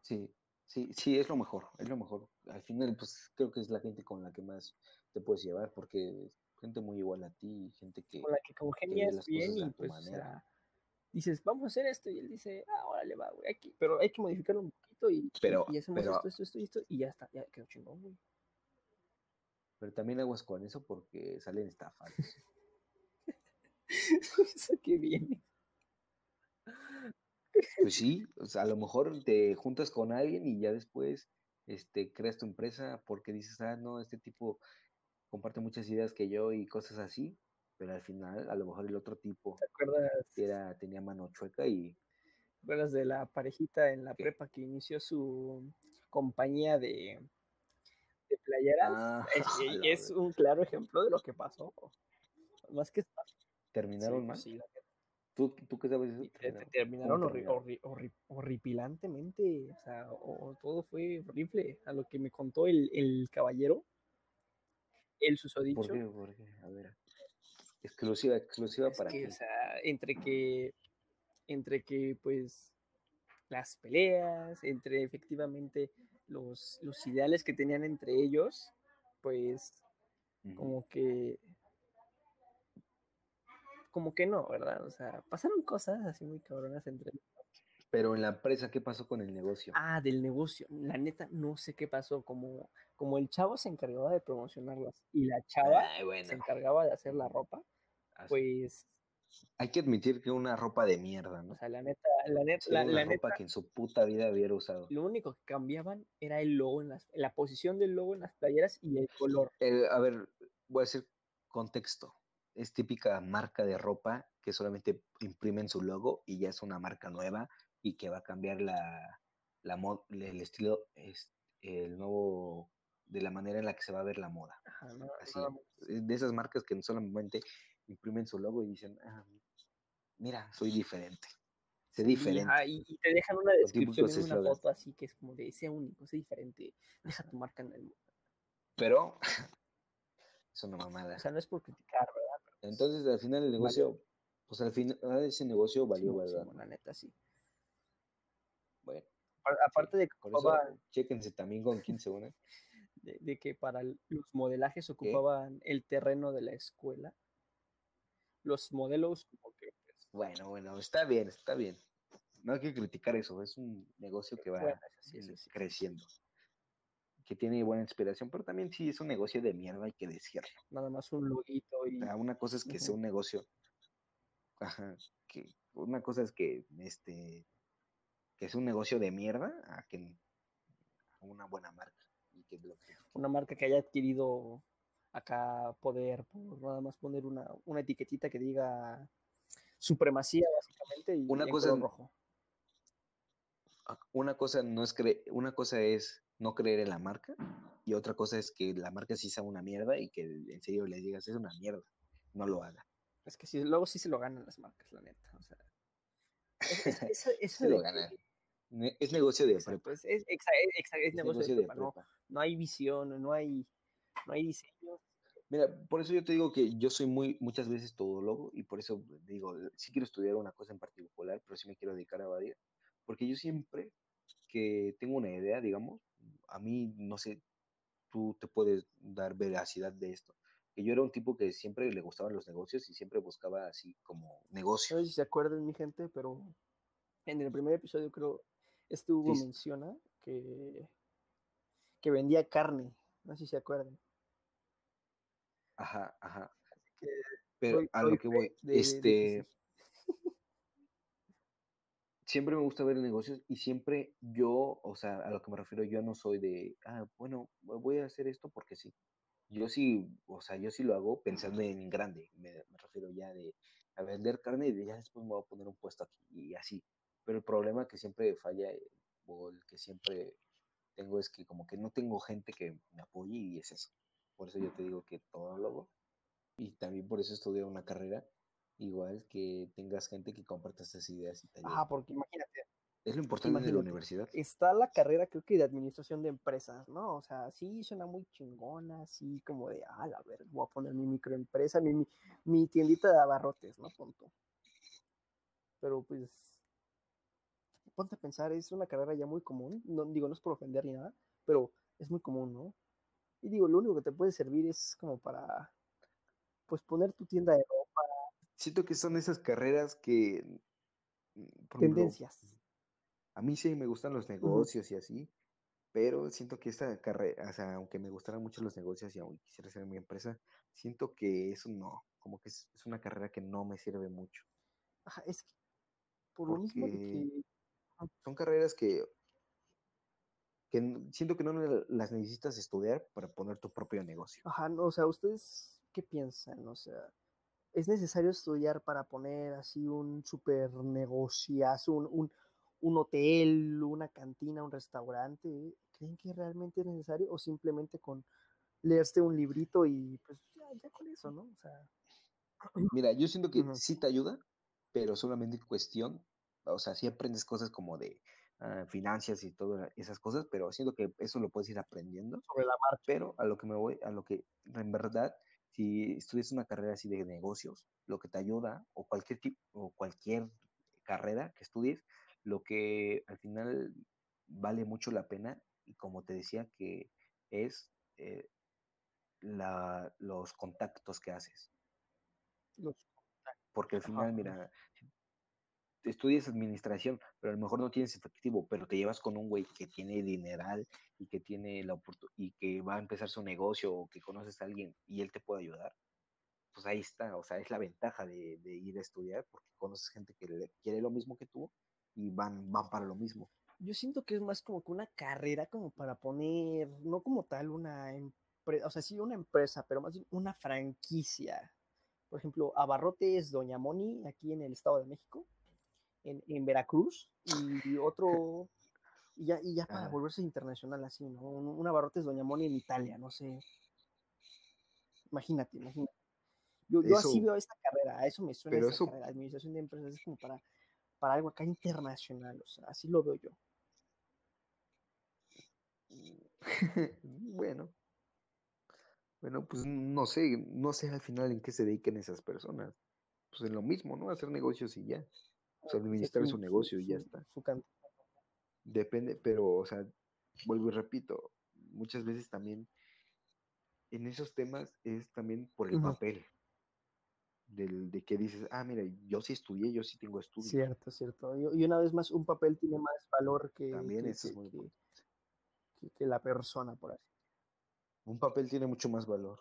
Speaker 1: Sí, sí, sí, es lo mejor, es lo mejor. Al final, pues creo que es la gente con la que más te puedes llevar, porque gente muy igual a ti, gente que,
Speaker 2: Con la que congenias bien y pues, o
Speaker 1: manera.
Speaker 2: sea, dices, vamos a hacer esto. Y él dice, ah, órale, va, güey, aquí. Pero hay que modificarlo un poquito y,
Speaker 1: Pero-
Speaker 2: y hacemos
Speaker 1: pero-
Speaker 2: esto, esto, esto y esto. Y ya está, ya quedó chingón, güey.
Speaker 1: Pero también aguas con eso porque salen estafas.
Speaker 2: Eso que viene.
Speaker 1: Pues sí, o sea, a lo mejor te juntas con alguien y ya después este, creas tu empresa porque dices, ah, no, este tipo comparte muchas ideas que yo y cosas así, pero al final a lo mejor el otro tipo
Speaker 2: ¿Te acuerdas,
Speaker 1: era, tenía mano chueca y
Speaker 2: te acuerdas de la parejita en la
Speaker 1: ¿Qué?
Speaker 2: prepa que inició su compañía de, de playeras?
Speaker 1: Ah,
Speaker 2: es, un claro ejemplo de lo que pasó. Más que
Speaker 1: terminaron
Speaker 2: sí, la neta.
Speaker 1: ¿Tú, ¿Tú qué sabes eso?
Speaker 2: Te- te
Speaker 1: Terminaron.
Speaker 2: horripilantemente, o sea, o- todo fue horrible. A lo que me contó el, el caballero, el susodicho,
Speaker 1: ¿Por qué? ¿Por qué? A ver. Exclusiva, exclusiva
Speaker 2: es
Speaker 1: para
Speaker 2: que,
Speaker 1: ti.
Speaker 2: o sea, entre que, entre que, pues, las peleas, entre efectivamente los, los ideales que tenían entre ellos, pues, como que, como que no, ¿verdad? O sea, pasaron cosas así muy cabronas entre
Speaker 1: Pero en la empresa, ¿qué pasó con el negocio?
Speaker 2: Ah, del negocio. La neta, no sé qué pasó. Como, como el chavo se encargaba de promocionarlas y la chava
Speaker 1: Ay,
Speaker 2: se encargaba de hacer la ropa,
Speaker 1: así.
Speaker 2: pues
Speaker 1: hay que admitir que una ropa de mierda, ¿no?
Speaker 2: O sea, la neta, la neta,
Speaker 1: Sí,
Speaker 2: la,
Speaker 1: una
Speaker 2: la
Speaker 1: ropa
Speaker 2: neta,
Speaker 1: que en su puta vida hubiera usado.
Speaker 2: lo único que cambiaban era el logo en las, la posición del logo en las playeras y el color.
Speaker 1: Eh, a ver, voy a decir contexto. Es típica marca de ropa que solamente imprimen su logo y ya es una marca nueva y que va a cambiar la, la mod- el estilo, es, el nuevo, de la manera en la que se va a ver la moda.
Speaker 2: Ajá, no-
Speaker 1: Así,
Speaker 2: más.
Speaker 1: eh, de esas marcas que solamente imprimen su logo y dicen, "Ah, mira, soy diferente. Sé diferente.
Speaker 2: ajá, y, y te dejan una descripción en una foto así que es como de sea único, sé diferente, deja tu marca en el mundo.
Speaker 1: Pero es una mamada.
Speaker 2: O sea, no es por criticar, pues,
Speaker 1: Entonces, al final el negocio, pues al final ese negocio valió.
Speaker 2: Simón, la neta, sí.
Speaker 1: Bueno,
Speaker 2: Apar- Aparte de que
Speaker 1: eso, chéquense también con quién se
Speaker 2: de, de que para los modelajes ocupaban el terreno de la escuela, los modelos como que pues,
Speaker 1: Bueno, bueno, está bien, está bien. No hay que criticar eso, es un negocio que va
Speaker 2: bueno, sí, sí.
Speaker 1: creciendo. Que tiene buena inspiración, pero también sí es un negocio de mierda, hay que decirlo.
Speaker 2: Nada más un loguito
Speaker 1: O
Speaker 2: y
Speaker 1: sea, una cosa es que sea un negocio, ajá, que una cosa es que este que es un negocio de mierda a que a una buena marca y que
Speaker 2: una marca que haya adquirido acá poder por nada más poner una, una etiquetita que diga supremacía básicamente y
Speaker 1: Una cosa
Speaker 2: rojo.
Speaker 1: a- una cosa no es cre- una cosa es no creer en la marca y otra cosa es que la marca sí sea una mierda y que en serio le digas es una mierda, no lo haga.
Speaker 2: Es que sí, luego sí se lo ganan las marcas, la neta. O sea, es- es- eso, eso
Speaker 1: Se lo
Speaker 2: que-
Speaker 1: Es negocio de
Speaker 2: exacto,
Speaker 1: prepa.
Speaker 2: es, es- exa- es- exa- es
Speaker 1: es
Speaker 2: negocio de prepa, ¿no? No hay visión, no hay, no hay diseño.
Speaker 1: Mira, por eso yo te digo que yo soy muy, muchas veces todólogo y por eso digo, sí quiero estudiar una cosa en particular, pero sí me quiero dedicar a varias, porque yo siempre que tengo una idea, digamos, a mí, no sé, tú te puedes dar veracidad de esto, que yo era un tipo que siempre le gustaban los negocios y siempre buscaba así como
Speaker 2: No
Speaker 1: negocio.
Speaker 2: sé si se acuerdan, mi gente, pero en el primer episodio creo, este Hugo
Speaker 1: Sí.
Speaker 2: menciona que, que vendía carne. No sé si se acuerdan.
Speaker 1: Ajá, ajá.
Speaker 2: que
Speaker 1: Pero a lo que voy,
Speaker 2: de- de- de que
Speaker 1: este. Siempre me gusta ver negocios y siempre yo, o sea, a lo que me refiero, yo no soy de, ah, bueno, voy a hacer esto porque sí. Yo sí, o sea, yo sí lo hago pensando en grande, me, refiero ya de a vender carne y de ya después me voy a poner un puesto aquí y así. Pero el problema que siempre falla eh, o el que siempre tengo es que como que no tengo gente que me apoye y es eso. Por eso yo te digo que todo lo hago y también por eso estudié una carrera igual que tengas gente que comparta estas ideas y.
Speaker 2: Ajá, porque imagínate,
Speaker 1: Es lo importante de la
Speaker 2: imagínate,
Speaker 1: universidad.
Speaker 2: está la carrera creo que de administración de empresas, ¿no? O sea, sí suena muy chingona, así como de, ah, a ver, voy a poner mi microempresa, mi, mi, mi tiendita de abarrotes, ¿no? Punto. Pero pues, ponte a pensar, es una carrera ya muy común, no, digo, no es por ofender ni nada, pero es muy común, ¿no? Y digo, lo único que te puede servir es como para, pues, poner tu tienda de ropa,
Speaker 1: Siento que son esas carreras que, mm, ejemplo,
Speaker 2: tendencias.
Speaker 1: a mí sí me gustan los negocios y así, pero siento que esta carrera, o sea, aunque me gustaran mucho los negocios y aún quisiera hacer mi empresa, siento que eso no, como que es, es una carrera que no me sirve mucho.
Speaker 2: Ajá, es que por lo mismo de que
Speaker 1: son carreras que, que siento que no las necesitas estudiar para poner tu propio negocio.
Speaker 2: Ajá, no, o sea, ¿ustedes qué piensan? O sea, ¿es necesario estudiar para poner así un super negociazo, un, un, un hotel, una cantina, un restaurante? ¿Creen que realmente es necesario? ¿O simplemente con leerse un librito y pues ya, ya con eso, ¿no? O sea,
Speaker 1: Mira, yo siento que sí te ayuda, pero solamente en cuestión, o sea, sí aprendes cosas como de ah, finanzas y todas esas cosas, pero siento que eso lo puedes ir aprendiendo.
Speaker 2: sobre la marcha.
Speaker 1: Pero a lo que me voy, a lo que en verdad, si estudias una carrera así de negocios, lo que te ayuda, o cualquier tipo, o cualquier carrera que estudies, lo que al final vale mucho la pena, y como te decía, que es eh, la, los contactos que haces.
Speaker 2: Los-
Speaker 1: Porque al final,
Speaker 2: ajá.
Speaker 1: mira, estudias administración, pero a lo mejor no tienes efectivo, pero te llevas con un güey que tiene dineral y que tiene la y que va a empezar su negocio o que conoces a alguien y él te puede ayudar. pues ahí está, o sea, es la ventaja de, ir a estudiar porque conoces gente que quiere lo mismo que tú y van, van para lo mismo.
Speaker 2: Yo siento que es más como que una carrera como para poner, no como tal una empresa, o sea, sí una empresa, pero más bien una franquicia. Por ejemplo, Abarrotes Doña Moni, aquí en el Estado de México, en, en Veracruz, y otro, y ya, y ya para
Speaker 1: Ah.
Speaker 2: volverse internacional así, ¿no? Un, un Abarrotes Doña Moni en Italia, no sé. Imagínate, imagínate. Yo, yo así veo esta carrera, a eso me suena
Speaker 1: pero
Speaker 2: esta
Speaker 1: eso-
Speaker 2: carrera, administración de empresas, es como para, para algo acá internacional, o sea, así lo veo yo.
Speaker 1: bueno. Bueno, pues no sé, no sé al final en qué se dediquen esas personas. Pues en lo mismo, ¿no? Hacer negocios y ya. O sea, administrar su, negocio y ya está.
Speaker 2: su can-
Speaker 1: Depende, pero, o sea, vuelvo y repito, muchas veces también en esos temas es también por el papel. Del, de que dices, ah, mira, yo sí estudié, yo sí tengo estudios.
Speaker 2: Cierto, cierto. Y, una vez más, un papel tiene más valor que,
Speaker 1: También
Speaker 2: que,
Speaker 1: eso es
Speaker 2: que-
Speaker 1: muy
Speaker 2: que-
Speaker 1: importante.
Speaker 2: que- que la persona, por así.
Speaker 1: Un papel tiene mucho más valor.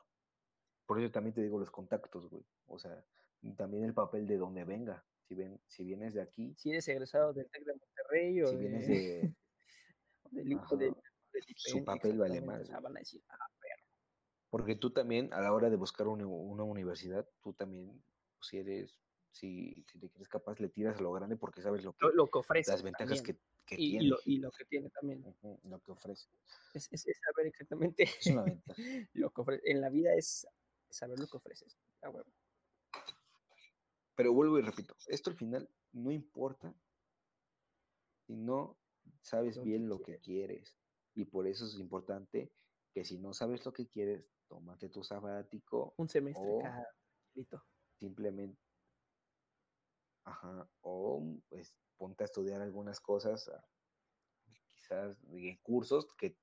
Speaker 1: Por eso también te digo los contactos, güey. O sea, también el papel de donde venga. Si, ven, si vienes de aquí,
Speaker 2: Si eres egresado del TEC de Monterrey o
Speaker 1: si vienes
Speaker 2: de, del, o
Speaker 1: Ajá,
Speaker 2: del- del
Speaker 1: su papel vale más,
Speaker 2: van a decir, ah,
Speaker 1: Porque tú también, a la hora de buscar una, una universidad, tú también, pues, si eres, si, si te crees capaz, le tiras a lo grande porque sabes lo que,
Speaker 2: lo, lo que ofrece.
Speaker 1: las ventajas
Speaker 2: también,
Speaker 1: que, que
Speaker 2: y, y
Speaker 1: tiene,
Speaker 2: lo, y lo que tiene también.
Speaker 1: lo que ofrece.
Speaker 2: Es, es- es saber exactamente
Speaker 1: Es una ventaja.
Speaker 2: lo que ofrece. En la vida es saber lo que ofreces. a huevo.
Speaker 1: Pero vuelvo y repito, esto al final no importa si no sabes bien lo que quieres. Y por eso es importante que si no sabes lo que quieres, tómate tu sabático
Speaker 2: Un semestre
Speaker 1: o
Speaker 2: cada
Speaker 1: simplemente, ajá, o pues ponte a estudiar algunas cosas, a- quizás en cursos que,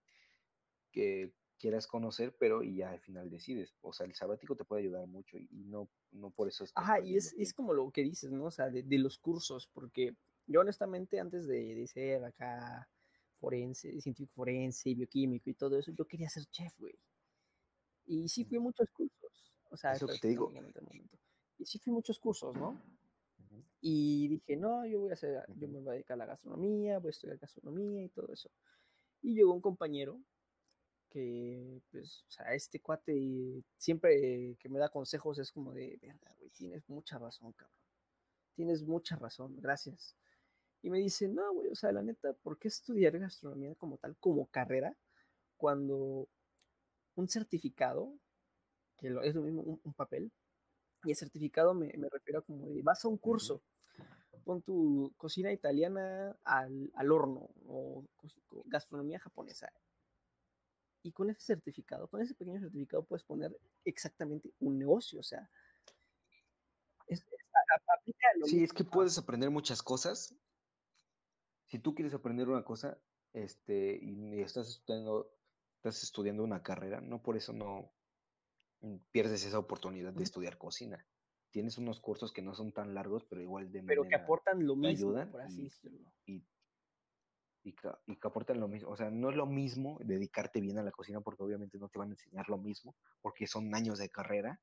Speaker 1: que quieras conocer, pero y ya al final decides. O sea, el sabático te puede ayudar mucho y, no, no por eso estás
Speaker 2: Ajá, y es, es como lo que dices, ¿no? O sea, de, de los cursos, porque yo honestamente antes de, de ser acá forense, científico forense y bioquímico y todo eso, yo quería ser chef, güey. Y sí fui a muchos cursos. O sea,
Speaker 1: Es lo que te digo.
Speaker 2: Y sí fui a muchos cursos, ¿no? Y dije, no, yo voy a hacer, yo me voy a dedicar a la gastronomía, voy a estudiar gastronomía y todo eso. Y llegó un compañero que, pues, o sea, este cuate siempre que me da consejos es como de, verga, güey, tienes mucha razón, cabrón. Tienes mucha razón, gracias. Y me dice, no, güey, o sea, la neta, ¿por qué estudiar gastronomía como tal, como carrera, cuando un certificado, que es lo mismo, un, un papel, y el certificado me, me refiero a como de, vas a un curso, pon tu cocina italiana al, al horno, o gastronomía japonesa, y con ese certificado, con ese pequeño certificado puedes poner exactamente un negocio, o sea, es, es- aplica lo
Speaker 1: Sí,
Speaker 2: mismo
Speaker 1: es que puedes aprender muchas cosas. Si tú quieres aprender una cosa, este, y estás estudiando, estás estudiando una carrera, no por eso no pierdes esa oportunidad de estudiar cocina. Tienes unos cursos que no son tan largos, pero igual de
Speaker 2: pero que
Speaker 1: manera
Speaker 2: aportan lo mismo,
Speaker 1: ayudan
Speaker 2: por así
Speaker 1: y, y, que, y que aportan lo mismo. O sea, no es lo mismo dedicarte bien a la cocina porque obviamente no te van a enseñar lo mismo, porque son años de carrera,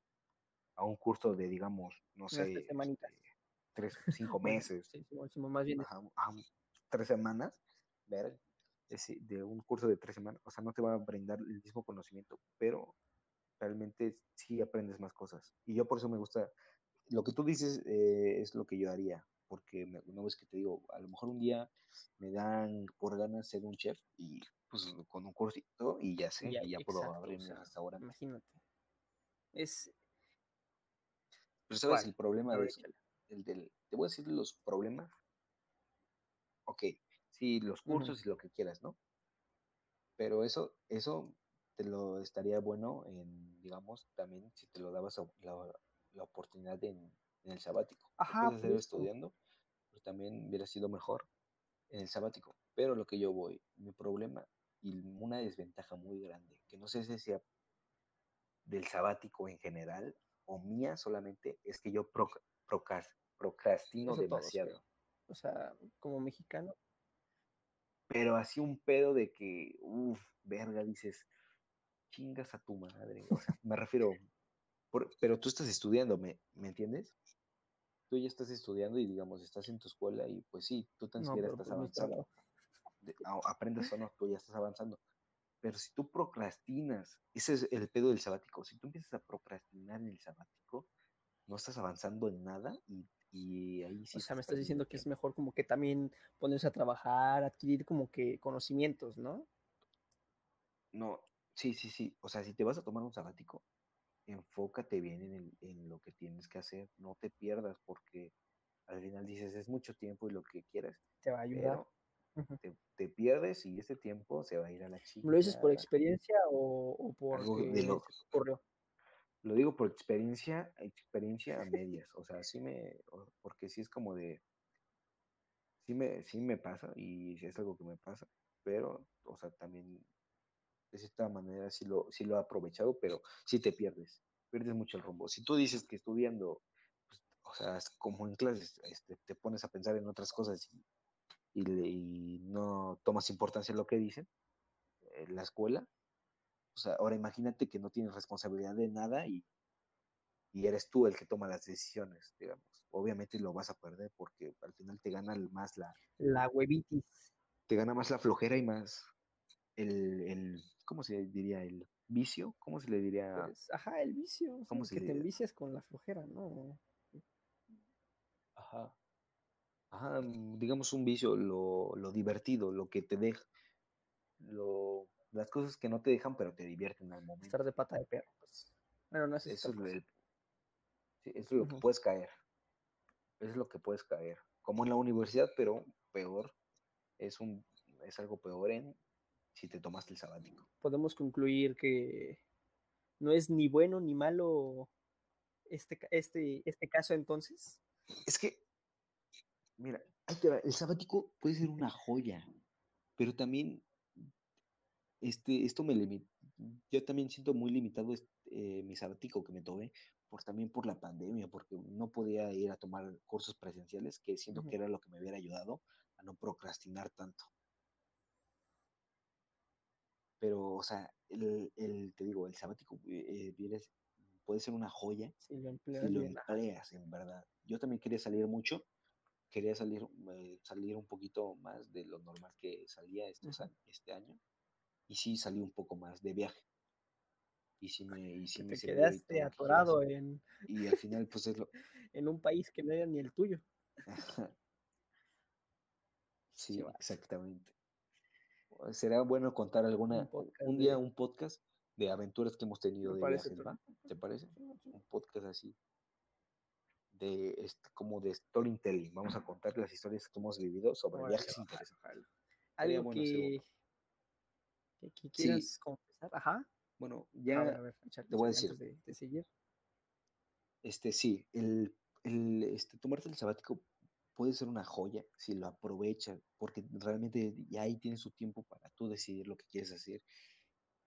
Speaker 1: a un curso de, digamos, no sé,
Speaker 2: tres semanitas.
Speaker 1: este, tres, cinco meses,
Speaker 2: sí, Simón, más bien
Speaker 1: ajá, tres semanas, ver, ese- de un curso de tres semanas, o sea, no te va a brindar el mismo conocimiento, pero realmente sí aprendes más cosas. Y yo por eso me gusta, lo que tú dices eh, es lo que yo haría, porque me- una vez que te digo, a lo mejor un día me dan por ganas ser un chef y pues con un cursito y ya sé,
Speaker 2: ya,
Speaker 1: y ya puedo
Speaker 2: exacto,
Speaker 1: abrir
Speaker 2: sea,
Speaker 1: restaurante.
Speaker 2: imagínate. Es,
Speaker 1: Pero sabes
Speaker 2: ¿Cuál?
Speaker 1: el problema de eso, el del, te voy a decir los problemas. Ok, sí, los cursos y lo que quieras, ¿no? Pero eso, eso te lo estaría bueno en, digamos, también si te lo dabas la, la oportunidad en, en el sabático.
Speaker 2: Ajá,
Speaker 1: puedes hacer estudiando, pero también hubiera sido mejor en el sabático. Pero lo que yo voy, mi problema y una desventaja muy grande, que no sé si sea del sabático en general o mía solamente, es que yo proc- procras- procrastino
Speaker 2: Eso
Speaker 1: demasiado.
Speaker 2: O sea, como mexicano,
Speaker 1: pero así un pedo de que, uff, verga, dices, chingas a tu madre. O sea, me refiero, pero tú estás estudiando, ¿me, ¿me entiendes? Tú ya estás estudiando y digamos, estás en tu escuela y pues sí, tú tan siquiera estás pues, avanzando. aprendes o no, tú ya estás avanzando. Pero si tú procrastinas, ese es el pedo del sabático, si tú empiezas a procrastinar en el sabático, no estás avanzando en nada y, y ahí sí.
Speaker 2: O sea, me estás diciendo que es mejor como que también ponerse a trabajar, adquirir como que conocimientos, ¿no?
Speaker 1: No, sí, sí, sí. O sea, si te vas a tomar un sabático, enfócate bien en, en lo que tienes que hacer, no te pierdas porque al final dices es mucho tiempo y lo que quieras.
Speaker 2: Te va a ayudar.
Speaker 1: te, pierdes y ese tiempo se va a ir a la chica.
Speaker 2: ¿Lo dices por experiencia o, por lo,
Speaker 1: Lo digo por experiencia, experiencia a medias. O sea, sí me, porque sí es como de, sí me, sí me pasa y es algo que me pasa, pero, o sea, también de cierta manera sí lo, sí lo he aprovechado, pero sí te pierdes, pierdes mucho el rumbo. Si tú dices que estudiando, pues, o sea, como en clases, este, te pones a pensar en otras cosas y, y, no tomas importancia en lo que dicen, en la escuela, o sea, ahora imagínate que no tienes responsabilidad de nada y, y eres tú el que toma las decisiones, digamos. Obviamente lo vas a perder porque al final te gana más la...
Speaker 2: La huevitis.
Speaker 1: Te gana más la flojera y más el, el ¿cómo se diría? El vicio, ¿cómo se le diría?
Speaker 2: Pues, ajá, el vicio, ¿Cómo se que te envicias con la flojera, ¿no?
Speaker 1: Ajá. Ajá, mm, digamos un vicio, lo, lo divertido, lo que te deja, lo, las cosas que no te dejan, pero te divierten al momento.
Speaker 2: Estar de pata de perro, pues. Bueno, no es
Speaker 1: eso. Es, el, eso es lo que puedes caer. Eso es lo que puedes caer. Como en la universidad, pero peor. Es un es algo peor en si te tomaste el sabático.
Speaker 2: Podemos concluir que no es ni bueno ni malo este, este, este caso entonces.
Speaker 1: Es que, mira, el sabático puede ser una joya, pero también este, esto me limita. Yo también siento muy limitado este, mi sabático que me tomé, por, también por la pandemia, porque no podía ir a tomar cursos presenciales, que siento que era lo que me hubiera ayudado a no procrastinar tanto pero, o sea, el, el te digo, el sabático eh, puede ser una joya
Speaker 2: si lo
Speaker 1: empleas, en verdad. Yo también quería salir mucho, quería salir, eh, salir un poquito más de lo normal que salía estos, este año, y sí salí un poco más de viaje. Y sí me, y sí
Speaker 2: te quedaste atorado en...
Speaker 1: Y al final, pues es lo...
Speaker 2: en un país que no era ni el tuyo.
Speaker 1: sí, exactamente será bueno contar alguna, un, día un podcast de aventuras que hemos tenido de parece, ¿Te parece? Un podcast así. De este, como de storytelling. Vamos a contar las historias que hemos vivido sobre viajes interesantes.
Speaker 2: Algo que, que, quieras confesar. Ajá.
Speaker 1: Bueno, ya te voy a decir.
Speaker 2: De, seguir.
Speaker 1: Este, sí, el, el este, tomarte el sabático puede ser una joya si lo aprovechas, porque realmente ya ahí tienes su tiempo para tú decidir lo que quieres hacer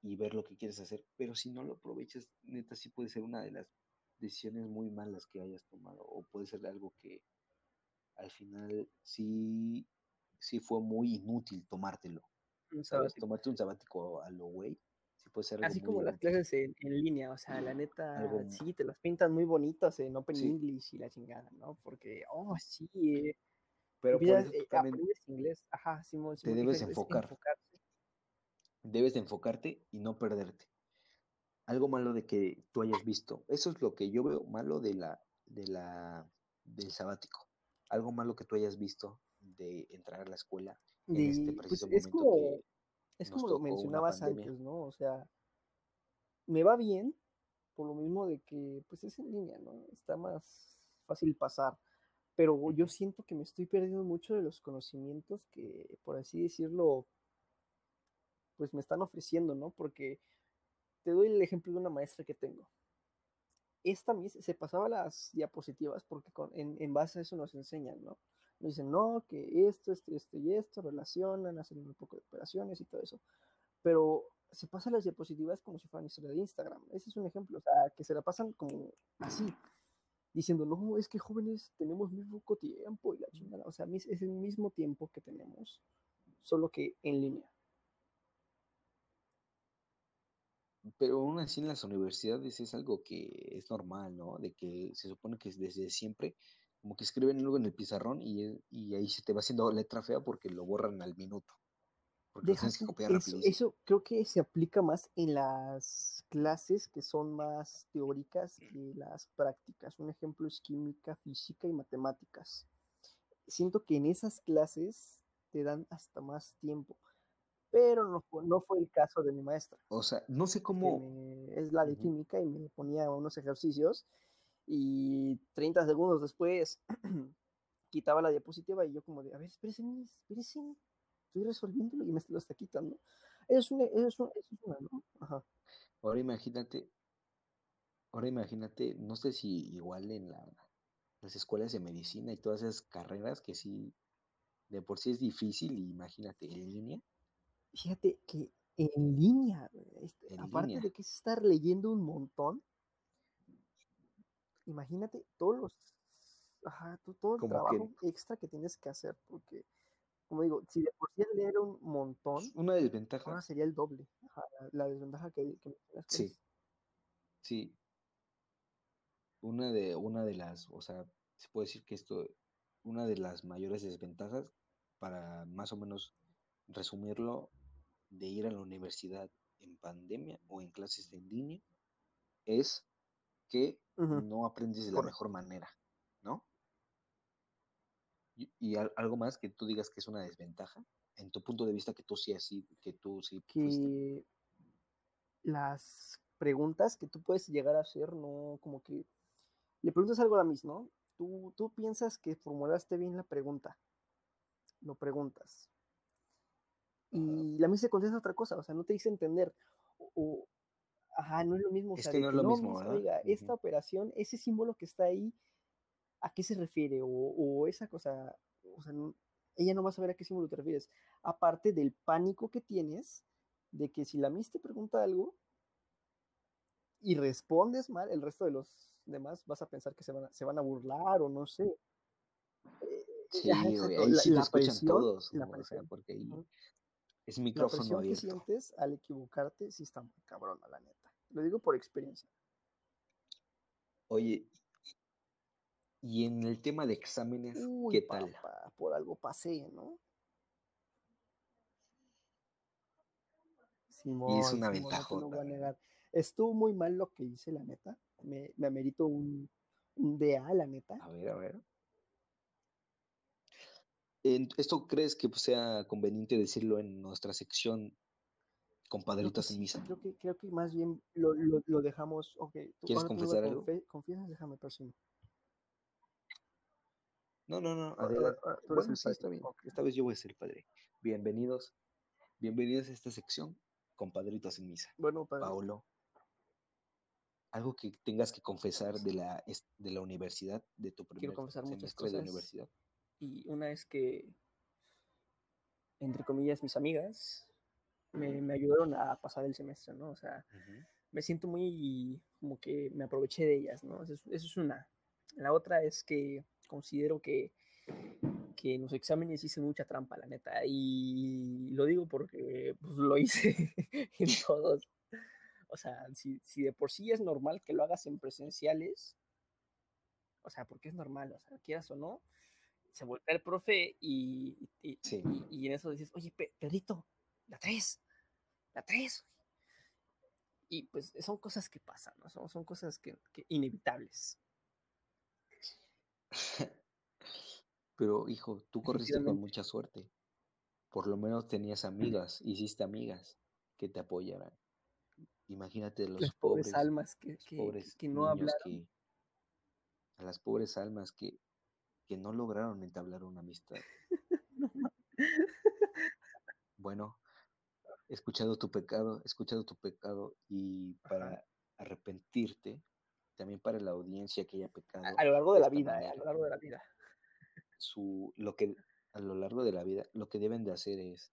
Speaker 1: y ver lo que quieres hacer, pero si no lo aprovechas, neta, sí puede ser una de las decisiones muy malas que hayas tomado, o puede ser algo que al final sí, sí fue muy inútil tomártelo. ¿Sabes? Tomarte un sabático a lo güey. Puede ser
Speaker 2: Así como las clases en, línea, o sea, la neta, sí, te las pintan muy bonitas en Open English y la chingada, ¿no? Porque, oh, sí, eh,
Speaker 1: pero por eso
Speaker 2: eh, inglés, ajá, sí,
Speaker 1: te debes enfocar. Debes de enfocarte y no perderte. Algo malo de que tú hayas visto. Eso es lo que yo veo malo de la, de la, del sabático. Algo malo que tú hayas visto de entrar a la escuela en este
Speaker 2: pues, preciso es momento como, que es como lo mencionabas antes, ¿no? O sea, me va bien por lo mismo de que pues es en línea, ¿no? Está más fácil pasar pero yo siento que me estoy perdiendo mucho de los conocimientos que, por así decirlo, pues me están ofreciendo, ¿no? Porque te doy el ejemplo de una maestra que tengo. Esta se pasaba las diapositivas porque en, base a eso nos enseñan, ¿no? Nos dicen, no, que esto, esto, esto y esto relacionan, hacen un poco de operaciones y todo eso. Pero se pasan las diapositivas como si fueran historia de Instagram. Ese es un ejemplo, o sea, que se la pasan como así diciendo, no, es que jóvenes tenemos muy poco tiempo y la chingada. O sea, es el mismo tiempo que tenemos, solo que en línea.
Speaker 1: pero aún así en las universidades es algo que es normal, ¿no? De que se supone que desde siempre, como que escriben algo en el pizarrón y, y ahí se te va haciendo letra fea porque lo borran al minuto. Porque
Speaker 2: Deja
Speaker 1: que copiar
Speaker 2: eso, eso creo que se aplica más en las clases que son más teóricas que las prácticas. Un ejemplo es química, física y matemáticas. Siento que en esas clases te dan hasta más tiempo, pero no, no fue el caso de mi maestra,
Speaker 1: O sea, no sé cómo...
Speaker 2: me- es la de química y me ponía unos ejercicios y 30 segundos después quitaba la diapositiva y yo como de, a ver, espérese, espérese, estoy resolviéndolo y me lo está quitando. Eso es una, eso es una, eso es una, ¿no? Ajá.
Speaker 1: Ahora imagínate, ahora imagínate, no sé si igual en la, las escuelas de medicina y todas esas carreras que sí, de por sí es difícil, y imagínate en línea,
Speaker 2: Fíjate que en línea, este,
Speaker 1: en
Speaker 2: aparte
Speaker 1: línea.
Speaker 2: de que es estar leyendo un montón, imagínate todos los, ajá, to- todo el
Speaker 1: que
Speaker 2: trabajo extra que tienes que hacer, porque, como digo, si de por sí leer un montón,
Speaker 1: una desventaja,
Speaker 2: ahora sería el doble. Ajá, la, la desventaja que, que mencionas, ¿cuál
Speaker 1: sí, sí, una de, una de las, o sea, se puede decir que esto, una de las mayores desventajas, para más o menos resumirlo, de ir a la universidad en pandemia o en clases en línea, es que no aprendes de la
Speaker 2: correcto.
Speaker 1: mejor manera, ¿no? Y, y al- algo más que tú digas que es una desventaja, en tu punto de vista que tú sí así, que tú sí fuiste.
Speaker 2: Que las preguntas que tú puedes llegar a hacer, no como que le preguntas algo a la Miss, ¿no? Tú, tú piensas que formulaste bien la pregunta, lo preguntas. Y la Miss te contesta otra cosa, o sea, no te dice entender. O- ajá, no es lo mismo, o
Speaker 1: Es
Speaker 2: sea,
Speaker 1: que
Speaker 2: de
Speaker 1: no es
Speaker 2: que
Speaker 1: lo
Speaker 2: no,
Speaker 1: mismo, ¿verdad?
Speaker 2: oiga, esta
Speaker 1: Ujú.
Speaker 2: operación, ese símbolo que está ahí, ¿a qué se refiere? O, o esa cosa, o sea, no- ella no va a saber a qué símbolo te refieres. Aparte del pánico que tienes de que si la Miss te pregunta algo y respondes mal, el resto de los demás vas a pensar que se van a, se van a burlar o no sé. Eh,
Speaker 1: Sí,
Speaker 2: ajá, exacto,
Speaker 1: ahí
Speaker 2: la,
Speaker 1: sí
Speaker 2: la
Speaker 1: escuchan
Speaker 2: presión,
Speaker 1: todos,
Speaker 2: la
Speaker 1: o sea,
Speaker 2: presión,
Speaker 1: porque ahí
Speaker 2: ujú,
Speaker 1: es
Speaker 2: la
Speaker 1: micrófono
Speaker 2: presión que
Speaker 1: abierto.
Speaker 2: sientes al equivocarte sí está muy cabrona, la neta. Lo digo por experiencia.
Speaker 1: Oye, y en el tema de exámenes,
Speaker 2: Uy,
Speaker 1: ¿qué tal?
Speaker 2: papá, por algo pasé, ¿no?
Speaker 1: Y es
Speaker 2: Simón,
Speaker 1: una
Speaker 2: Simón, no voy a negar. Estuvo muy mal lo que hice, la neta. Me, me amerito un, un DA, la neta.
Speaker 1: A ver, a ver. ¿Esto crees que sea conveniente decirlo en nuestra sección Compadritos en Misa?
Speaker 2: creo que, creo que más bien lo, lo, lo dejamos. Ok, tú,
Speaker 1: ¿Quieres confesar algo?
Speaker 2: confiesas, déjame próximo.
Speaker 1: No, no, no, adelante. Bueno, sí, está bien. Esta vez yo voy a ser padre. Bienvenidos, bienvenidos a esta sección, Compadritos en Misa.
Speaker 2: Bueno, padre.
Speaker 1: Paulo, algo que tengas que confesar de la, de la universidad, de tu
Speaker 2: Quiero
Speaker 1: primer
Speaker 2: confesar muchas
Speaker 1: semestre de
Speaker 2: cosas.
Speaker 1: universidad.
Speaker 2: Y una es que, entre comillas, mis amigas me, me ayudaron a pasar el semestre, ¿no? O sea,
Speaker 1: Ujú.
Speaker 2: me siento muy como que me aproveché de ellas, ¿no? Eso es, eso es una. La otra es que considero que, que en los exámenes hice mucha trampa, la neta. Y lo digo porque pues, lo hice en todos. O sea, si, si de por sí es normal que lo hagas en presenciales, o sea, porque es normal, o sea, quieras o no, se voltea el profe y, y,
Speaker 1: Sí.
Speaker 2: y- y en eso dices, oye, Pe- Pedrito, la tres, la tres. Y pues son cosas que pasan, ¿no? Son, son cosas que, que inevitables.
Speaker 1: Pero, hijo, tú corriste con mucha suerte. Por lo menos tenías amigas, hiciste amigas que te apoyaran. Imagínate los
Speaker 2: Las pobres
Speaker 1: pobres,
Speaker 2: almas que, que,
Speaker 1: pobres
Speaker 2: que no hablaron.
Speaker 1: que, a las pobres almas que, que no lograron entablar una amistad.
Speaker 2: No
Speaker 1: Bueno, escuchado tu pecado, escuchado tu pecado y para
Speaker 2: Ajá.
Speaker 1: arrepentirte, también para la audiencia que haya pecado
Speaker 2: a lo largo de la vida, eh, a lo largo de la vida.
Speaker 1: su, lo que a lo largo de la vida, lo que deben de hacer es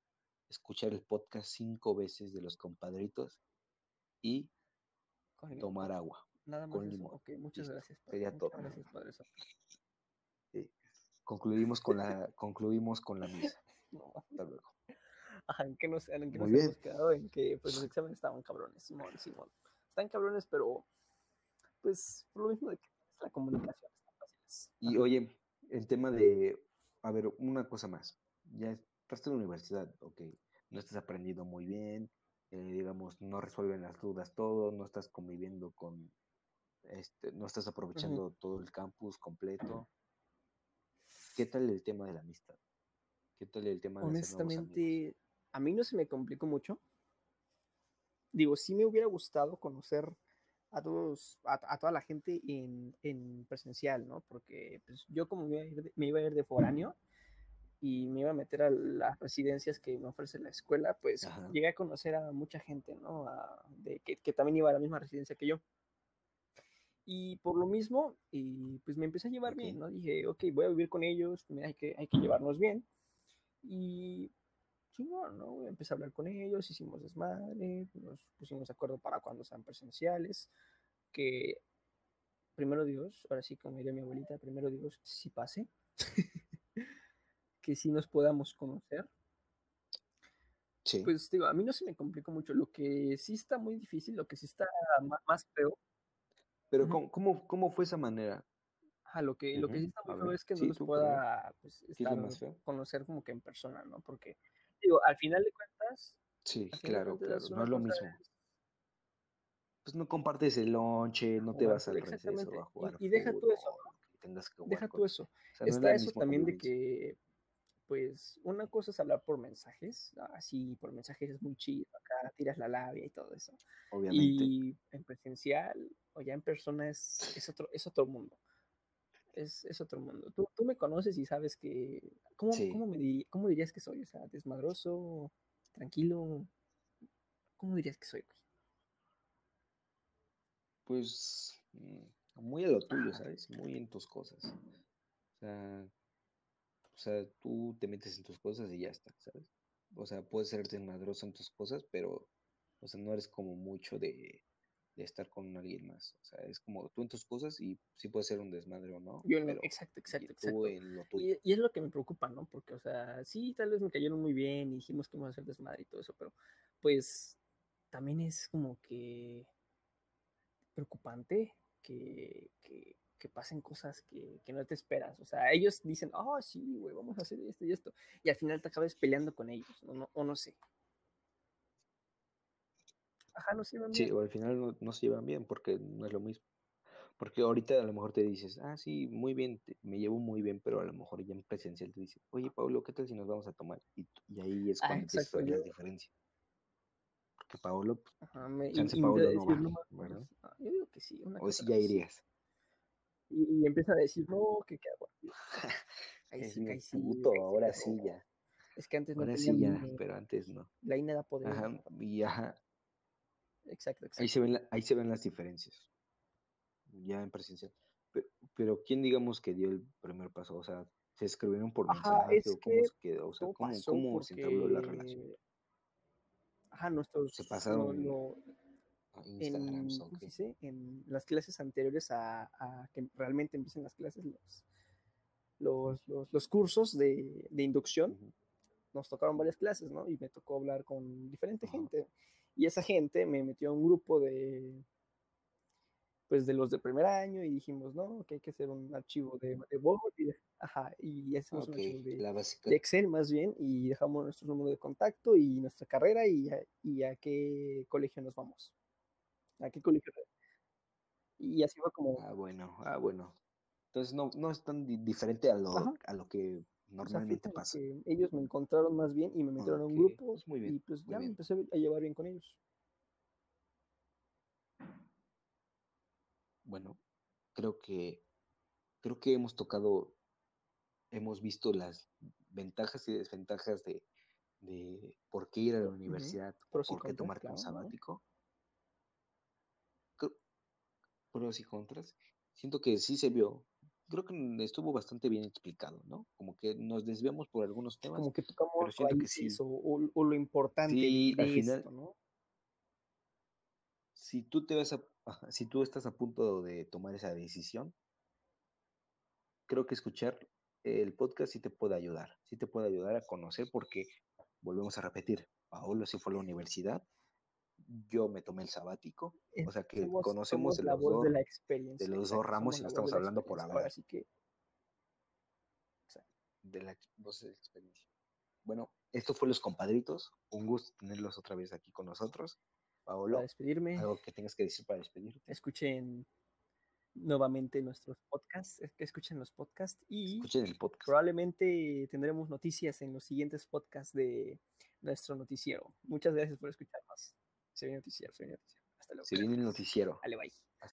Speaker 1: escuchar el podcast cinco veces de los compadritos y
Speaker 2: Con
Speaker 1: tomar agua
Speaker 2: Nada más
Speaker 1: con limón.
Speaker 2: Ok, muchas gracias, padre.
Speaker 1: sería
Speaker 2: Muchas
Speaker 1: todo.
Speaker 2: gracias, padre.
Speaker 1: Sí. Concluimos con la, concluimos con la misa.
Speaker 2: No,
Speaker 1: Hasta luego.
Speaker 2: Ajá, en que nos, en que
Speaker 1: Muy
Speaker 2: nos hemos quedado en que pues los exámenes estaban cabrones, Simón, Simón. Están cabrones, pero pues por lo mismo de que la comunicación está fácil.
Speaker 1: Y oye, el tema de, a ver, una cosa más. Ya estás en la universidad, ok, no estás aprendiendo muy bien, eh, digamos, no resuelven las dudas todo, no estás conviviendo con, este, no estás aprovechando todo el campus completo. ¿Qué tal el tema de la amistad? ¿Qué tal el tema de?
Speaker 2: Honestamente, a mí no se me complicó mucho. Digo, sí me hubiera gustado conocer a todos, a, a toda la gente en, en presencial, ¿no? Porque pues, yo como me iba, a ir de, me iba a ir de foráneo y me iba a meter a las residencias que me ofrece la escuela, pues
Speaker 1: Ajá.
Speaker 2: llegué a conocer a mucha gente, ¿no? A- de, que, que también iba a la misma residencia que yo. Y por lo mismo, y pues me empecé a llevar bien, ¿no? Dije, ok, voy a vivir con ellos, hay que, hay que llevarnos bien. Y chingón, ¿no? güey? Empecé a hablar con ellos, hicimos desmadre, nos pusimos de acuerdo para cuando sean presenciales, que primero Dios, ahora sí como diría mi abuelita, primero Dios, sí pase, que sí nos podamos conocer.
Speaker 1: Sí,
Speaker 2: Pues digo, a mí no se me complicó mucho, lo que sí está muy difícil, lo que sí está ma- más feo,
Speaker 1: pero. ¿cómo, cómo, cómo fue esa manera?
Speaker 2: ajá, lo que, lo que sí está muy feo es que no
Speaker 1: sí,
Speaker 2: los pueda pues,
Speaker 1: ¿qué es lo
Speaker 2: estar,
Speaker 1: más
Speaker 2: conocer como que en persona, ¿no? Porque, digo, al final de cuentas,
Speaker 1: Sí, claro,
Speaker 2: cuentas
Speaker 1: claro, no es lo mismo. Pues no compartes el lonche, no te vas al receso a
Speaker 2: Y,
Speaker 1: jugar
Speaker 2: y deja tú eso, ¿no?
Speaker 1: que tengas que jugar
Speaker 2: Deja
Speaker 1: con...
Speaker 2: tú eso.
Speaker 1: O sea, no es
Speaker 2: Está eso también de que, pues, una cosa es hablar por mensajes, así por mensajes es muy chido, acá tiras la labia y todo eso.
Speaker 1: Obviamente.
Speaker 2: Y en presencial o ya en persona es, es, otro, es otro mundo. Es, es otro mundo. Tú, tú me conoces y sabes que. ¿Cómo,
Speaker 1: Sí.
Speaker 2: cómo, me diri- ¿Cómo dirías que soy? O sea, desmadroso, tranquilo. ¿Cómo dirías que soy, güey?
Speaker 1: Pues mm, muy a lo tuyo. ¿sabes? Muy en tus cosas. O sea, o sea, tú te metes en tus cosas y ya está, ¿sabes? O sea, puedes ser desmadroso en tus cosas, pero, o sea, no eres como mucho de, de estar con alguien más. O sea, es como tú en tus cosas y sí puedes ser un desmadre o no,
Speaker 2: Yo en
Speaker 1: pero
Speaker 2: exacto,
Speaker 1: y
Speaker 2: exacto,
Speaker 1: tú
Speaker 2: exacto.
Speaker 1: en lo tuyo.
Speaker 2: Y, y es lo que me preocupa, ¿no? Porque, o sea, sí, tal vez me cayeron muy bien y dijimos que íbamos a hacer desmadre y todo eso, pero pues también es como que preocupante que, que, que pasen cosas que, que no te esperas. O sea, ellos dicen, oh, sí, güey, vamos a hacer esto y esto. Y al final te acabas peleando con ellos, o no, o no sé. Ajá, no se iban
Speaker 1: Sí,
Speaker 2: bien.
Speaker 1: o al final no, no se llevan bien porque no es lo mismo. Porque ahorita a lo mejor te dices, ah, sí, muy bien, te- me llevo muy bien, pero a lo mejor ya en presencial te dicen, oye, Pablo, ¿qué tal si nos vamos a tomar? Y, ahí es
Speaker 2: Ah,
Speaker 1: cuando empiezas a
Speaker 2: exacto,
Speaker 1: ver
Speaker 2: yo,
Speaker 1: las diferencias. Porque Pablo, pues,
Speaker 2: ajá, me,
Speaker 1: chance
Speaker 2: y
Speaker 1: Pablo no
Speaker 2: ah, yo digo que sí, una
Speaker 1: O si
Speaker 2: la
Speaker 1: ya
Speaker 2: sí.
Speaker 1: irías.
Speaker 2: Y, y empieza a decir, no, que qué hago. Ahí
Speaker 1: Es
Speaker 2: sí, ahí sí,
Speaker 1: puto,
Speaker 2: ahí sí,
Speaker 1: ahora sí ya.
Speaker 2: es que antes no
Speaker 1: Ahora
Speaker 2: tenía
Speaker 1: sí ya, pero antes no.
Speaker 2: la INE da poder.
Speaker 1: Ajá, y ajá,
Speaker 2: Exacto,
Speaker 1: ahí se
Speaker 2: exacto.
Speaker 1: ven, la- ahí se ven las diferencias, ya en presencial. Pero, pero ¿quién digamos que dio el primer paso? O sea, ¿se escribieron por mensaje
Speaker 2: es
Speaker 1: o cómo se quedó? O sea, ¿cómo, cómo se entabló la relación?
Speaker 2: porque, ajá,
Speaker 1: Se
Speaker 2: nuestros, lo,
Speaker 1: pasaron a Instagram,
Speaker 2: en,
Speaker 1: ¿o
Speaker 2: ¿cómo se
Speaker 1: qué?
Speaker 2: dice? En las clases anteriores a, a que realmente empiecen las clases, los, los, los, los cursos de, de inducción,
Speaker 1: Ujú,
Speaker 2: nos tocaron varias clases, ¿no? Y me tocó hablar con diferente
Speaker 1: Ajá.
Speaker 2: gente. Y esa gente me metió a un grupo de, pues, de los de primer año y dijimos, no, que hay que hacer un archivo de, de Word y, ajá, y hacemos un
Speaker 1: Ok,
Speaker 2: archivo de. Excel más bien y dejamos nuestro número de contacto y nuestra carrera y a, y a qué colegio nos vamos. ¿A qué colegio? Y así fue como,
Speaker 1: Ah, bueno, ah, bueno. Entonces no, no es tan di- diferente a lo,
Speaker 2: ajá,
Speaker 1: a lo que
Speaker 2: o sea,
Speaker 1: normalmente pasa.
Speaker 2: que ellos me encontraron más bien y me metieron a un grupo
Speaker 1: pues muy
Speaker 2: y
Speaker 1: bien,
Speaker 2: pues
Speaker 1: muy
Speaker 2: ya me empecé a llevar bien con ellos.
Speaker 1: Bueno, creo que, creo que hemos tocado, hemos visto las ventajas y desventajas de, de por qué ir a la universidad
Speaker 2: y
Speaker 1: por qué tomarte un sabático. Pros y contras. Siento que sí se vio. Creo que estuvo bastante bien explicado, ¿no? Como que nos desviamos por algunos temas,
Speaker 2: Como que
Speaker 1: pero
Speaker 2: tocamos
Speaker 1: siento que sí.
Speaker 2: o, o- o lo importante de,
Speaker 1: Sí, al
Speaker 2: de
Speaker 1: final,
Speaker 2: esto, ¿no?
Speaker 1: si tú te vas a, si tú estás a punto de tomar esa decisión, creo que escuchar el podcast sí te puede ayudar, sí te puede ayudar a conocer porque volvemos a repetir, Paolo sí fue a la universidad, yo me tomé el sabático, o sea que
Speaker 2: Somos-
Speaker 1: conocemos
Speaker 2: somos
Speaker 1: de
Speaker 2: la
Speaker 1: los,
Speaker 2: voz
Speaker 1: dos,
Speaker 2: de la experiencia.
Speaker 1: de los dos
Speaker 2: exacto,
Speaker 1: ramos y no estamos hablando por hablar.
Speaker 2: Ahora sí que
Speaker 1: de la voz de la experiencia. Bueno, esto fue Los Compadritos, un gusto tenerlos otra vez aquí con nosotros. Paolo,
Speaker 2: para despedirme,
Speaker 1: algo que tengas que decir para despedirte.
Speaker 2: escuchen nuevamente nuestros podcasts, que escuchen los podcasts y
Speaker 1: Escuchen el podcast.
Speaker 2: probablemente tendremos noticias en los siguientes podcasts de nuestro noticiero. Muchas gracias por escucharnos. Se viene noticiero, se viene noticiero. Hasta luego.
Speaker 1: Se viene el noticiero.
Speaker 2: Dale, bye.